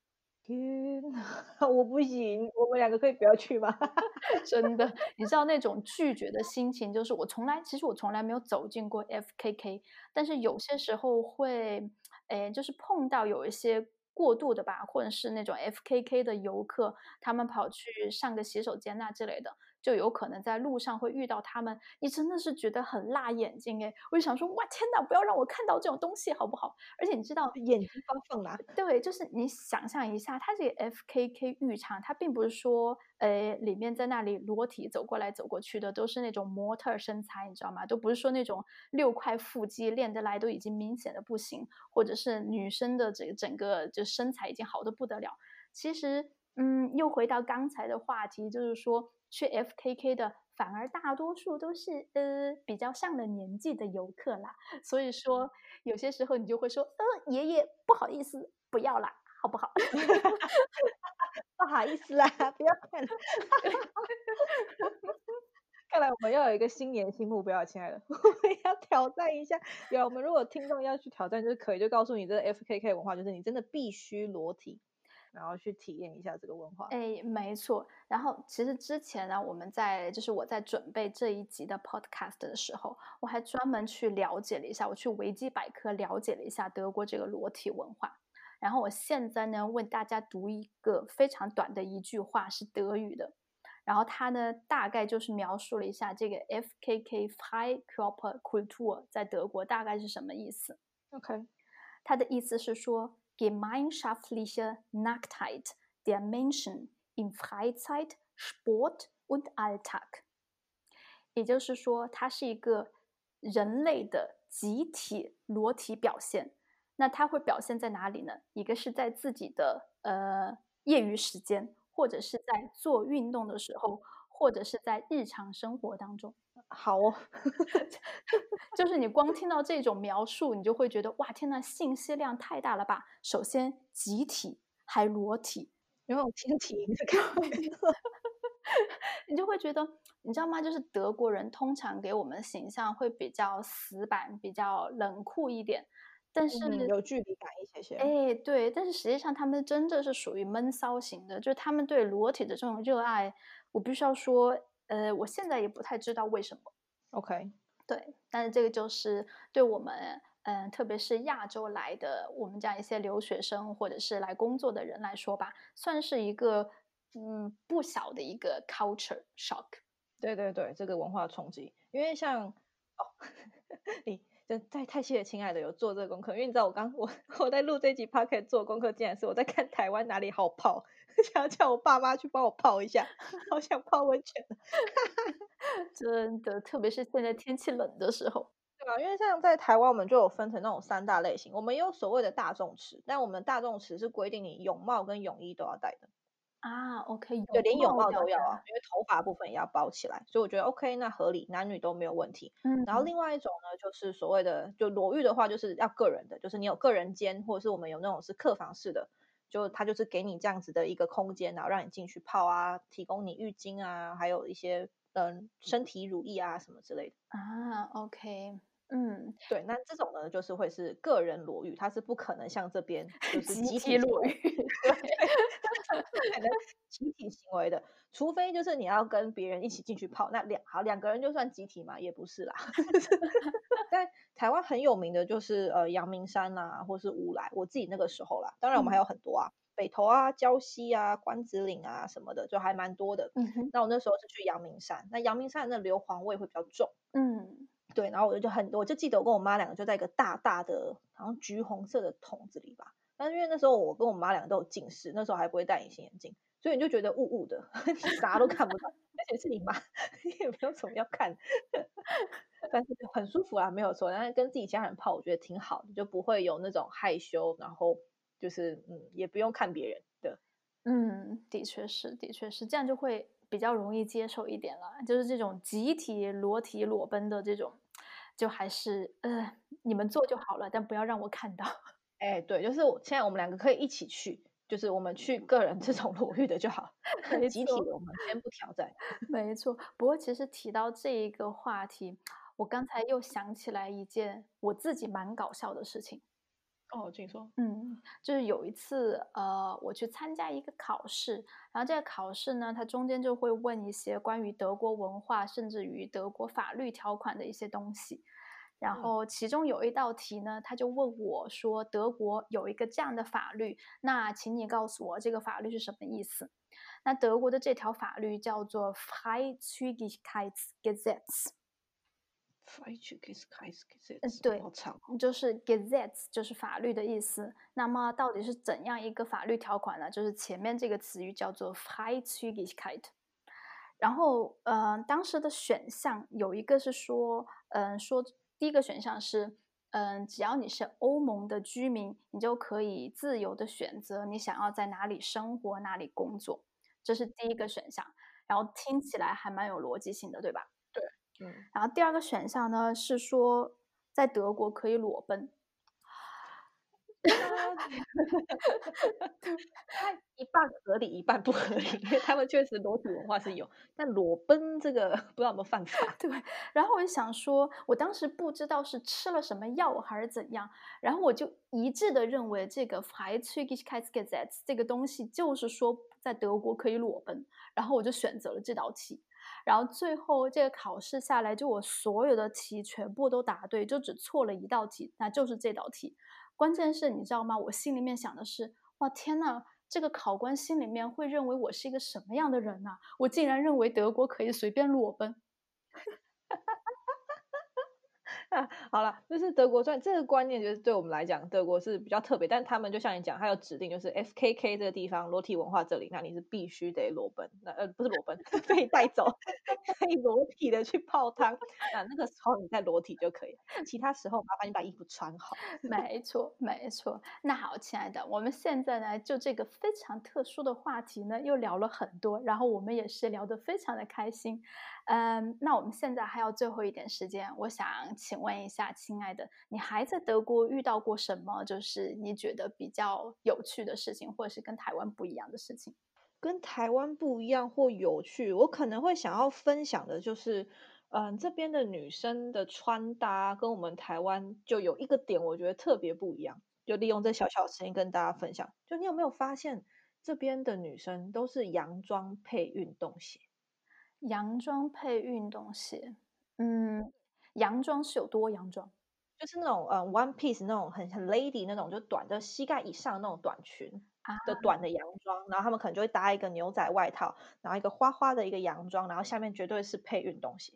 天哪，[laughs] 我不行，我们两个可以不要去吗？[laughs]
真的，你知道那种拒绝的心情，就是我从来，其实我从来没有走进过 FKK，但是有些时候会，哎，就是碰到有一些过度的吧，或者是那种 FKK 的游客，他们跑去上个洗手间呐、之类的，就有可能在路上会遇到他们，你真的是觉得很辣眼睛诶，我就想说，哇，天哪，不要让我看到这种东西好不好？而且你知道，
眼睛发放啦。
对，就是你想象一下，它这个 FKK 浴场，它并不是说，呃，里面在那里裸体走过来走过去的都是那种模特儿身材，你知道吗？都不是说那种六块腹肌练得来都已经明显的不行，或者是女生的这个整个就身材已经好的不得了。其实，嗯，又回到刚才的话题，就是说去 FKK 的。反而大多数都是呃比较上了年纪的游客啦，所以说有些时候你就会说，呃，爷爷不好意思，不要啦，好不好？[laughs]
不好意思啦，不要看了。[laughs] 看来我们要有一个新年新目标，亲爱的，[laughs] 我们要挑战一下。有我们如果听众要去挑战，就是可以，就告诉你这个 FKK 文化，就是你真的必须裸体，然后去体验一下这个文化。
哎，没错。然后其实之前呢，我们在就是我在准备这一集的 podcast 的时候，我还专门去了解了一下，我去维基百科了解了一下德国这个裸体文化。然后我现在呢，为大家读一个非常短的一句话，是德语的。然后它呢，大概就是描述了一下这个 FKK Freikörperkultur 在德国大概是什么意思。
OK，
它的意思是说，gemeinschaftliche Nacktheit der Menschen in Freizeit, Sport und Alltag。也就是说，它是一个人类的集体裸体表现。那它会表现在哪里呢？一个是在自己的呃业余时间，或者是在做运动的时候，或者是在日常生活当中。
好哦，[laughs]
就是你光听到这种描述，你就会觉得哇，天呐，信息量太大了吧！首先集体还裸体，
有种天体营的感觉。[laughs]
你就会觉得，你知道吗？就是德国人通常给我们的形象会比较死板、比较冷酷一点。但是
有距离感一些些。
哎，对，但是实际上他们真的是属于闷骚型的，就是他们对裸体的这种热爱，我必须要说，呃，我现在也不太知道为什么。
OK，
对，但是这个就是对我们，嗯，特别是亚洲来的我们这样一些留学生或者是来工作的人来说吧，算是一个嗯不小的一个 culture shock。
对对对，这个文化冲击，因为像哦，[laughs] 你就在太谢谢亲爱的有做这个功课，因为你知道我刚我我在录这集 p o c k e t 做功课，竟然是我在看台湾哪里好泡，[laughs] 想要叫我爸妈去帮我泡一下，好想泡温泉，[laughs]
真的，特别是现在天气冷的时候，
对吧？因为像在台湾，我们就有分成那种三大类型，我们有所谓的大众池，但我们大众池是规定你泳帽跟泳衣都要戴的。
啊，OK，
对，连泳帽都要啊，因为头发部分也要包起来，所以我觉得 OK，那合理，男女都没有问题。嗯，然后另外一种呢，就是所谓的就裸浴的话，就是要个人的，就是你有个人间，或者是我们有那种是客房式的，就他就是给你这样子的一个空间，然后让你进去泡啊，提供你浴巾啊，还有一些嗯身体乳液啊什么之类的。
啊，OK。嗯，
对，那这种呢，就是会是个人裸浴，它是不可能像这边就是
集
体
裸浴，[laughs] [laughs]
对，可能集体行为的，除非就是你要跟别人一起进去泡，那两好两个人就算集体嘛，也不是啦。[laughs] 但台湾很有名的就是呃阳明山呐，或是乌来，我自己那个时候啦，当然我们还有很多啊，北投啊、礁溪啊、关子岭啊什么的，就还蛮多的。嗯哼，那我那时候是去阳明山，那阳明山的硫磺味会比较重。嗯。对，然后我就很，我就记得我跟我妈两个就在一个大大的，好像橘红色的桶子里吧。但是因为那时候我跟我妈两个都有近视，那时候还不会戴隐形眼镜，所以你就觉得雾雾的，[laughs] 你啥都看不到。而且是你妈，[laughs] 你也没有什么要看，但是很舒服啊，没有错。但是跟自己家人泡，我觉得挺好的，就不会有那种害羞，然后就是嗯，也不用看别人的。
嗯，的确是，的确是，这样就会比较容易接受一点了。就是这种集体裸体裸奔的这种。就还是呃，你们做就好了，但不要让我看到。
哎，对，就是我现在我们两个可以一起去，就是我们去个人这种裸浴的就好，[laughs] 集体的我们先不挑战。
没错，不过其实提到这一个话题，我刚才又想起来一件我自己蛮搞笑的事情。
哦，请说。
嗯，就是有一次，呃，我去参加一个考试，然后这个考试呢，它中间就会问一些关于德国文化，甚至于德国法律条款的一些东西。然后其中有一道题呢，他就问我说：“德国有一个这样的法律，那请你告诉我这个法律是什么意思？”那德国的这条法律叫做 “Freizügigkeitsgesetz”。
对，
就是 Gesetz 就是法律的意思。那么到底是怎样一个法律条款呢？就是前面这个词语叫做 Freizügigkeit。然后，呃，当时的选项有一个是说，嗯，说第一个选项是，嗯，只要你是欧盟的居民，你就可以自由的选择你想要在哪里生活、哪里工作，这是第一个选项。然后听起来还蛮有逻辑性的，对吧？对，嗯然后第二个选项呢是说，在德国可以裸奔，
它一半合理，一半不合理，因为他们确实裸体文化是有，但裸奔这个 [laughs] 不知道有没有犯法。
对，然后我就想说，我当时不知道是吃了什么药还是怎样，然后我就一致的认为这个 Freizügigkeitsgesetz 这个东西就是说在德国可以裸奔，然后我就选择了这道题。然后最后这个考试下来，就我所有的题全部都答对，就只错了一道题，那就是这道题。关键是你知道吗？我心里面想的是，哇天呐，这个考官心里面会认为我是一个什么样的人呢？我竟然认为德国可以随便裸奔。[laughs]
好了，就是德国钻这个观念，就是对我们来讲，德国是比较特别。但他们就像你讲，他有指定，就是 F K K 这个地方裸体文化这里，那你是必须得裸奔，那呃不是裸奔，被带走，[laughs] 可以裸体的去泡汤。那那个时候你再裸体就可以，其他时候麻烦你把衣服穿好。[laughs]
没错，没错。那好，亲爱的，我们现在呢，就这个非常特殊的话题呢，又聊了很多，然后我们也是聊得非常的开心。嗯，那我们现在还有最后一点时间，我想请问一下，亲爱的，你还在德国遇到过什么？就是你觉得比较有趣的事情，或者是跟台湾不一样的事情？
跟台湾不一样或有趣，我可能会想要分享的就是，嗯，这边的女生的穿搭跟我们台湾就有一个点，我觉得特别不一样。就利用这小小时间跟大家分享，就你有没有发现，这边的女生都是洋装配运动鞋？
洋装配运动鞋，嗯，洋装是有多洋装？
就是那种呃 one piece 那种很很 lady 那种，就短的膝盖以上那种短裙的短的洋装，然后他们可能就会搭一个牛仔外套，然后一个花花的一个洋装，然后下面绝对是配运动鞋。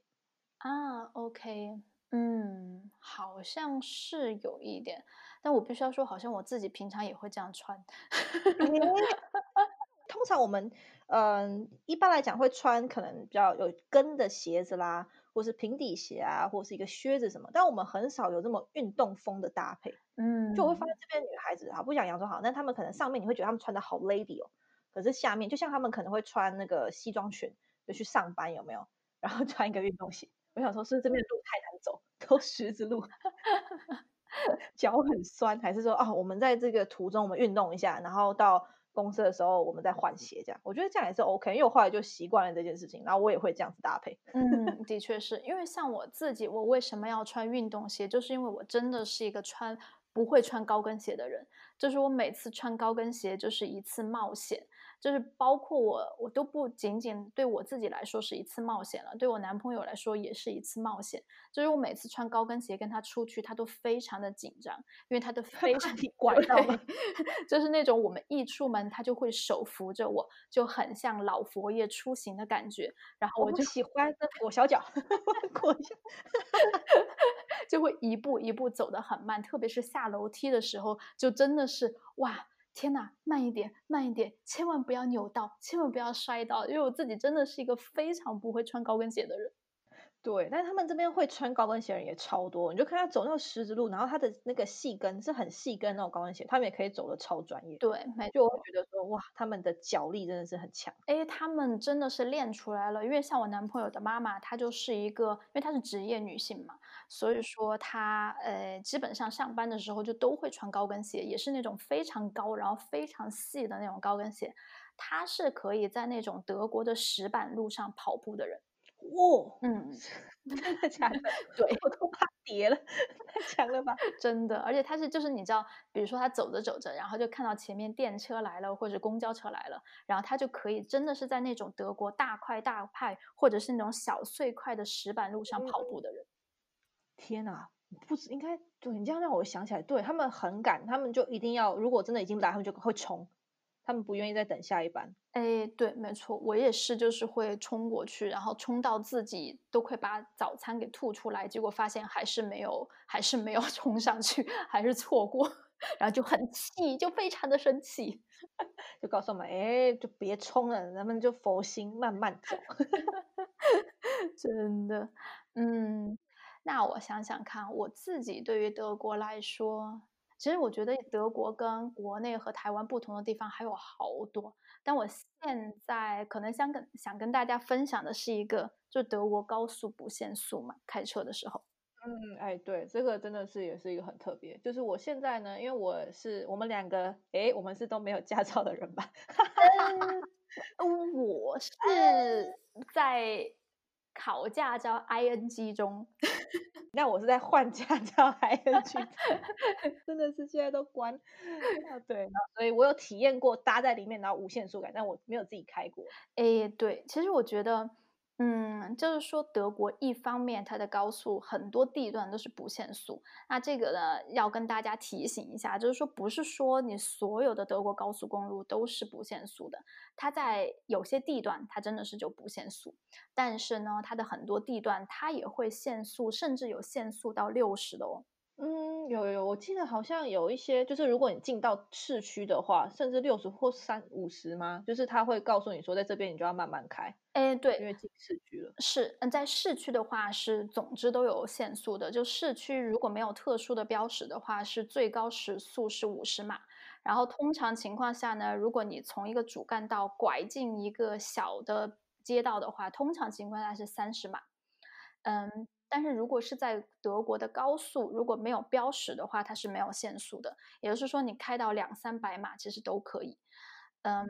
啊，OK，嗯，好像是有一点，但我必须要说，好像我自己平常也会这样穿。[laughs]
通常我们嗯，一般来讲会穿可能比较有跟的鞋子啦。或是平底鞋啊，或是一个靴子什么，但我们很少有这么运动风的搭配。嗯，就我会发现这边女孩子啊，不讲洋装好，但她们可能上面你会觉得她们穿的好 lady 哦，可是下面就像她们可能会穿那个西装裙就去上班有没有？[laughs] 然后穿一个运动鞋，我想说是这边的路太难走，都十字路，[laughs] 脚很酸，还是说哦，我们在这个途中我们运动一下，然后到。公司的时候，我们在换鞋，这样我觉得这样也是 OK，因为我后来就习惯了这件事情，然后我也会这样子搭配。[laughs]
嗯，的确是因为像我自己，我为什么要穿运动鞋，就是因为我真的是一个穿不会穿高跟鞋的人，就是我每次穿高跟鞋就是一次冒险。就是包括我，我都不仅仅对我自己来说是一次冒险了，对我男朋友来说也是一次冒险。就是我每次穿高跟鞋跟他出去，他都非常的紧张，因为他都 [laughs] 非常
拐到了，[laughs]
就是那种我们一出门他就会手扶着我，就很像老佛爷出行的感觉。然后我就
喜欢裹小脚，[laughs] 裹一下，
就会一步一步走得很慢，特别是下楼梯的时候，就真的是哇。天呐，慢一点，慢一点，千万不要扭到，千万不要摔到，因为我自己真的是一个非常不会穿高跟鞋的人。
对，但是他们这边会穿高跟鞋的人也超多，你就看他走那个十字路，然后他的那个细跟是很细跟那种高跟鞋，他们也可以走的超专业。
对，
就我会觉得说哇，他们的脚力真的是很强。
哎，他们真的是练出来了，因为像我男朋友的妈妈，她就是一个，因为她是职业女性嘛，所以说他呃基本上上班的时候就都会穿高跟鞋，也是那种非常高，然后非常细的那种高跟鞋。他是可以在那种德国的石板路上跑步的人。
哦，嗯，真的假的？[laughs] 对我都怕跌了，太强了吧？[laughs]
真的，而且他是就是你知道，比如说他走着走着，然后就看到前面电车来了，或者公交车来了，然后他就可以真的是在那种德国大块大块，或者是那种小碎块的石板路上跑步的人。
天哪，不止应该对你这样让我想起来，对他们很赶，他们就一定要，如果真的已经来，他们就会冲。他们不愿意再等下一班。
哎，对，没错，我也是，就是会冲过去，然后冲到自己都快把早餐给吐出来，结果发现还是没有，还是没有 [laughs] 冲上去，还是错过，然后就很气，就非常的生气，[laughs]
就告诉我们，哎，就别冲了，咱们就佛心慢慢走。[laughs]
真的，嗯，那我想想看，我自己对于德国来说。其实我觉得德国跟国内和台湾不同的地方还有好多，但我现在可能想跟想跟大家分享的是一个，就德国高速不限速嘛，开车的时候。
嗯，哎，对，这个真的是也是一个很特别。就是我现在呢，因为我是我们两个，哎，我们是都没有驾照的人吧？
嗯，[laughs] 我是在考驾照 ing 中。
那我是在换驾照 ing，？[laughs] 真的是现在都关啊！对，所以我有体验过搭在里面，然后无限速感，但我没有自己开过。
诶，对，其实我觉得。嗯，就是说德国一方面它的高速很多地段都是不限速，那这个呢要跟大家提醒一下，就是说不是说你所有的德国高速公路都是不限速的，它在有些地段它真的是就不限速，但是呢它的很多地段它也会限速，甚至有限速到六十的哦。
嗯，有有，我记得好像有一些，就是如果你进到市区的话，甚至六十或三五十吗？就是他会告诉你说，在这边你就要慢慢开。
哎，对，
因为进市区了。
是，嗯，在市区的话是总之都有限速的，就市区如果没有特殊的标识的话，是最高时速是五十码。然后通常情况下呢，如果你从一个主干道拐进一个小的街道的话，通常情况下是三十码。嗯。但是如果是在德国的高速，如果没有标识的话，它是没有限速的。也就是说，你开到两三百码其实都可以。嗯，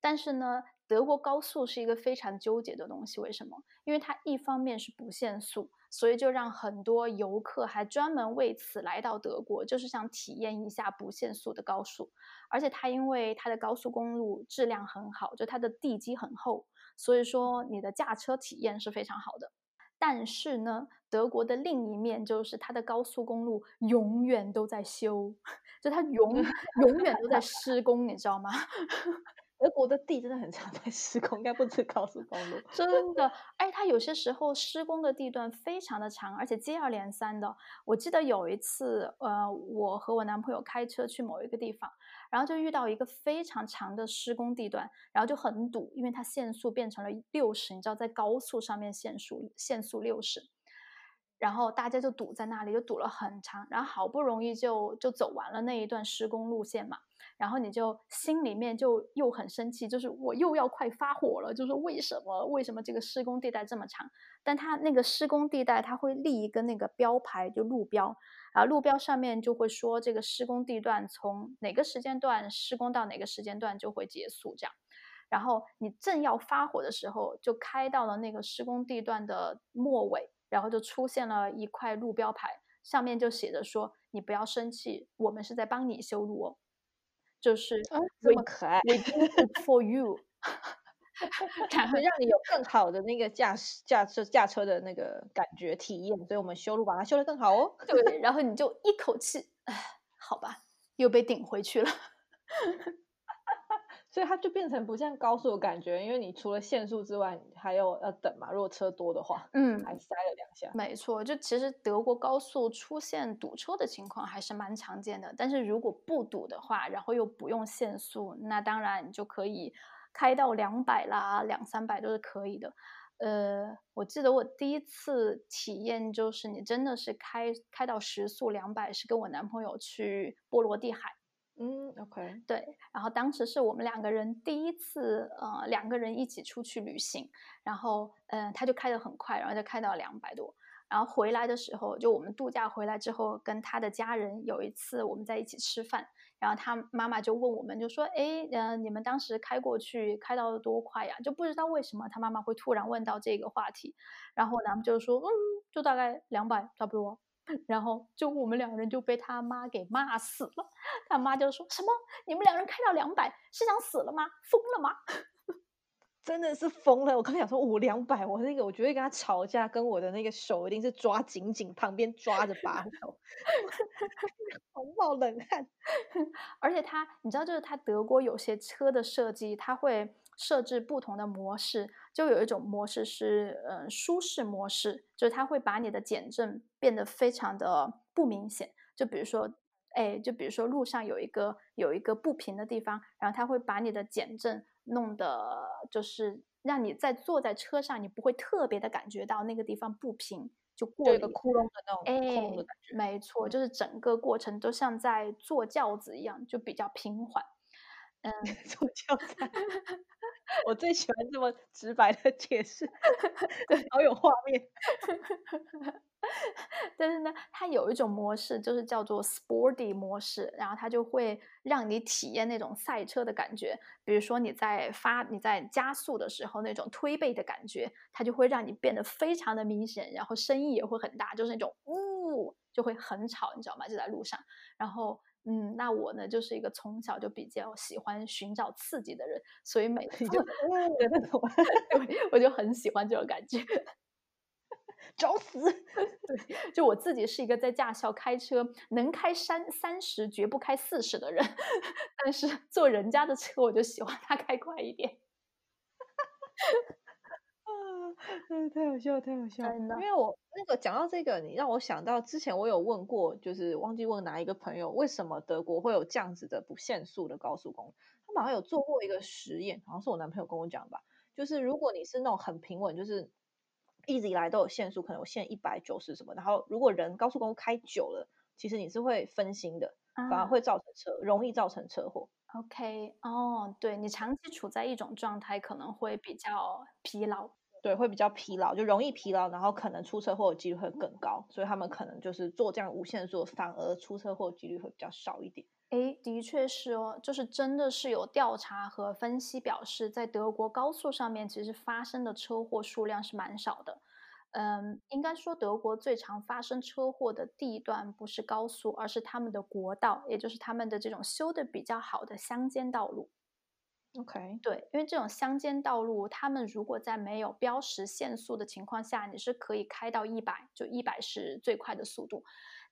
但是呢，德国高速是一个非常纠结的东西，为什么？因为它一方面是不限速，所以就让很多游客还专门为此来到德国，就是想体验一下不限速的高速。而且它因为它的高速公路质量很好，就它的地基很厚，所以说你的驾车体验是非常好的。但是呢，德国的另一面就是它的高速公路永远都在修，[laughs] 就它永 [laughs] 永远都在施工，你知道吗？[laughs]
德国的地真的很常在施工，应该不止高速公路。
真的，哎，它有些时候施工的地段非常的长，而且接二连三的。我记得有一次，呃，我和我男朋友开车去某一个地方，然后就遇到一个非常长的施工地段，然后就很堵，因为它限速变成了六十，你知道，在高速上面限速限速六十，然后大家就堵在那里，就堵了很长，然后好不容易就就走完了那一段施工路线嘛。然后你就心里面就又很生气，就是我又要快发火了，就是为什么为什么这个施工地带这么长？但它那个施工地带它会立一个那个标牌，就路标，然后路标上面就会说这个施工地段从哪个时间段施工到哪个时间段就会结束这样。然后你正要发火的时候，就开到了那个施工地段的末尾，然后就出现了一块路标牌，上面就写着说：“你不要生气，我们是在帮你修路哦。”就是
这么可爱
，We do it for you，[laughs]
会让你有更好的那个驾驶、驾车、驾车的那个感觉体验，所以我们修路把它修得更好哦。
对，[laughs] 然后你就一口气，好吧，又被顶回去了。
所以它就变成不像高速的感觉，因为你除了限速之外，还有要等嘛。如果车多的话，
嗯，
还塞了两下。
没错，就其实德国高速出现堵车的情况还是蛮常见的。但是如果不堵的话，然后又不用限速，那当然你就可以开到两百啦，两三百都是可以的。呃，我记得我第一次体验就是你真的是开开到时速两百，是跟我男朋友去波罗的海。
嗯，OK，
对，然后当时是我们两个人第一次，呃，两个人一起出去旅行，然后，嗯，他就开得很快，然后就开到两百多，然后回来的时候，就我们度假回来之后，跟他的家人有一次我们在一起吃饭，然后他妈妈就问我们，就说，哎，嗯，你们当时开过去开到多快呀？就不知道为什么他妈妈会突然问到这个话题，然后咱们就说，嗯，就大概两百差不多。然后就我们两个人就被他妈给骂死了，他妈就说什么：“你们两人开到两百是想死了吗？疯了吗？” [laughs]
真的是疯了！我刚想说五两百，我那个我绝对跟他吵架，跟我的那个手一定是抓紧紧，旁边抓着把手，好冒冷汗。[laughs]
而且他，你知道，就是他德国有些车的设计，他会。设置不同的模式，就有一种模式是，嗯，舒适模式，就是它会把你的减震变得非常的不明显。就比如说，哎，就比如说路上有一个有一个不平的地方，然后它会把你的减震弄得，就是让你在坐在车上，你不会特别的感觉到那个地方不平，就过
一个窟窿的那种窟窿的感觉。
没错，就是整个过程都像在坐轿子一样，就比较平缓。[laughs] 嗯，
坐轿子。我最喜欢这么直白的解释，[laughs] 好有画面。[laughs]
但是呢，它有一种模式，就是叫做 Sporty 模式，然后它就会让你体验那种赛车的感觉。比如说你在发、你在加速的时候那种推背的感觉，它就会让你变得非常的明显，然后声音也会很大，就是那种呜，就会很吵，你知道吗？就在路上，然后。嗯，那我呢，就是一个从小就比较喜欢寻找刺激的人，所以每次
就
我就很喜欢这种感觉，[laughs]
找死！[laughs]
对，就我自己是一个在驾校开车能开三三十，绝不开四十的人，但是坐人家的车，我就喜欢他开快一点。
嗯，[laughs] 太好笑，太好笑！因为我那个讲到这个，你让我想到之前我有问过，就是忘记问哪一个朋友，为什么德国会有这样子的不限速的高速公路？他们好像有做过一个实验，好像是我男朋友跟我讲吧，就是如果你是那种很平稳，就是一直以来都有限速，可能有限一百九十什么，然后如果人高速公路开久了，其实你是会分心的，反而会造成车，容易造成车祸。
OK，哦，对你长期处在一种状态，可能会比较疲劳。
对，会比较疲劳，就容易疲劳，然后可能出车祸的几率会更高，所以他们可能就是做这样无限速，反而出车祸几率会比较少一点。
诶，的确是哦，就是真的是有调查和分析表示，在德国高速上面，其实发生的车祸数量是蛮少的。嗯，应该说德国最常发生车祸的地段不是高速，而是他们的国道，也就是他们的这种修的比较好的乡间道路。
OK，
对，因为这种乡间道路，他们如果在没有标识限速的情况下，你是可以开到一百，就一百是最快的速度。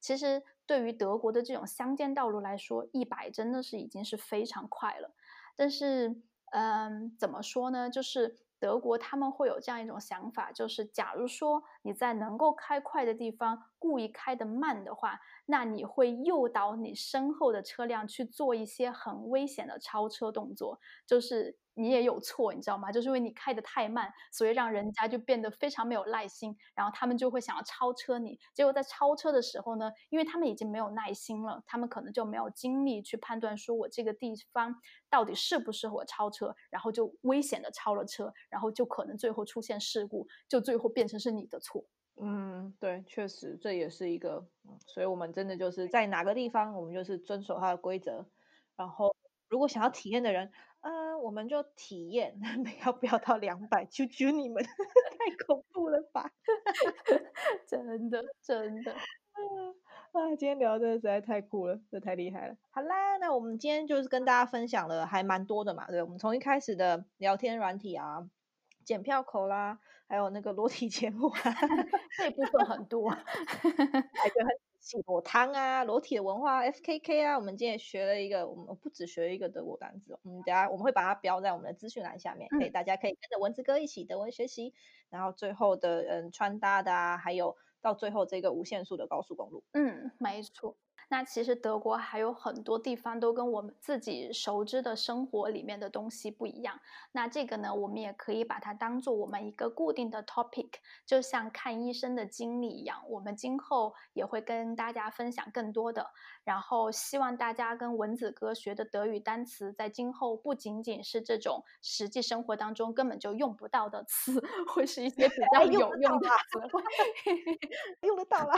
其实对于德国的这种乡间道路来说，一百真的是已经是非常快了。但是，嗯，怎么说呢？就是德国他们会有这样一种想法，就是假如说你在能够开快的地方故意开得慢的话，那你会诱导你身后的车辆去做一些很危险的超车动作，就是。你也有错，你知道吗？就是因为你开的太慢，所以让人家就变得非常没有耐心，然后他们就会想要超车你。结果在超车的时候呢，因为他们已经没有耐心了，他们可能就没有精力去判断说我这个地方到底适不适合我超车，然后就危险的超了车，然后就可能最后出现事故，就最后变成是你的错。
嗯，对，确实这也是一个，所以我们真的就是在哪个地方，我们就是遵守它的规则，然后如果想要体验的人。嗯，我们就体验，[laughs] 要不要到两百？求求你们，[laughs] 太恐怖了吧！[laughs]
真的，真的，
啊，今天聊的实在太酷了，这太厉害了。好啦，那我们今天就是跟大家分享了还蛮多的嘛，对，我们从一开始的聊天软体啊，检票口啦，还有那个裸体节目，啊
这部分很多，还
就很。裸汤啊，裸体的文化，F K K 啊，我们今天也学了一个，我们不只学一个德国单词，我们等下我们会把它标在我们的资讯栏下面，可以大家可以跟着文字哥一起德文学习，然后最后的嗯穿搭的啊，还有到最后这个无限速的高速公路，
嗯，没错。那其实德国还有很多地方都跟我们自己熟知的生活里面的东西不一样。那这个呢，我们也可以把它当做我们一个固定的 topic，就像看医生的经历一样。我们今后也会跟大家分享更多的。然后希望大家跟文子哥学的德语单词，在今后不仅仅是这种实际生活当中根本就用不到的词，[laughs] 会是一些比较有用的词汇，[laughs]
用得到了。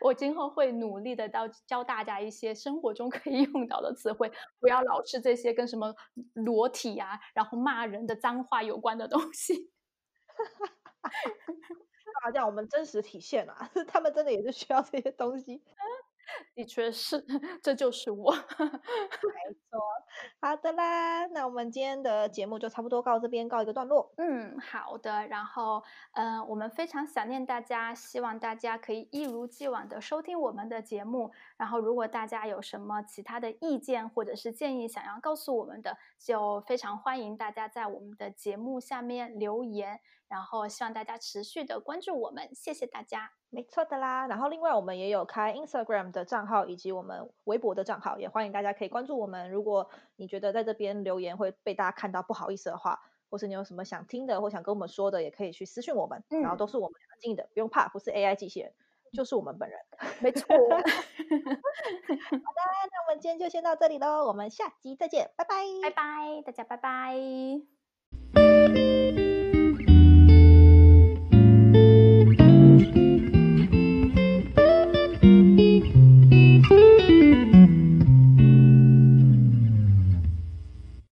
我今后会努力的到教大家一些生活中可以用到的词汇，不要老是这些跟什么裸体啊，然后骂人的脏话有关的东西。
干嘛讲我们真实体现啊？[laughs] 他们真的也是需要这些东西。
的确是，这就是我。
没 [laughs] 错，好的啦，那我们今天的节目就差不多告这边告一个段落。
嗯，好的。然后，嗯，我们非常想念大家，希望大家可以一如既往的收听我们的节目。然后，如果大家有什么其他的意见或者是建议想要告诉我们的，就非常欢迎大家在我们的节目下面留言。然后，希望大家持续的关注我们，谢谢大家。
没错的啦，然后另外我们也有开 Instagram 的账号以及我们微博的账号，也欢迎大家可以关注我们。如果你觉得在这边留言会被大家看到不好意思的话，或是你有什么想听的或想跟我们说的，也可以去私信我们，然后都是我们经营的，不用怕，不是 AI 机器人，就是我们本人。[laughs]
没错。
好的，那我们今天就先到这里喽，我们下集再见，拜拜，
拜拜，大家拜拜。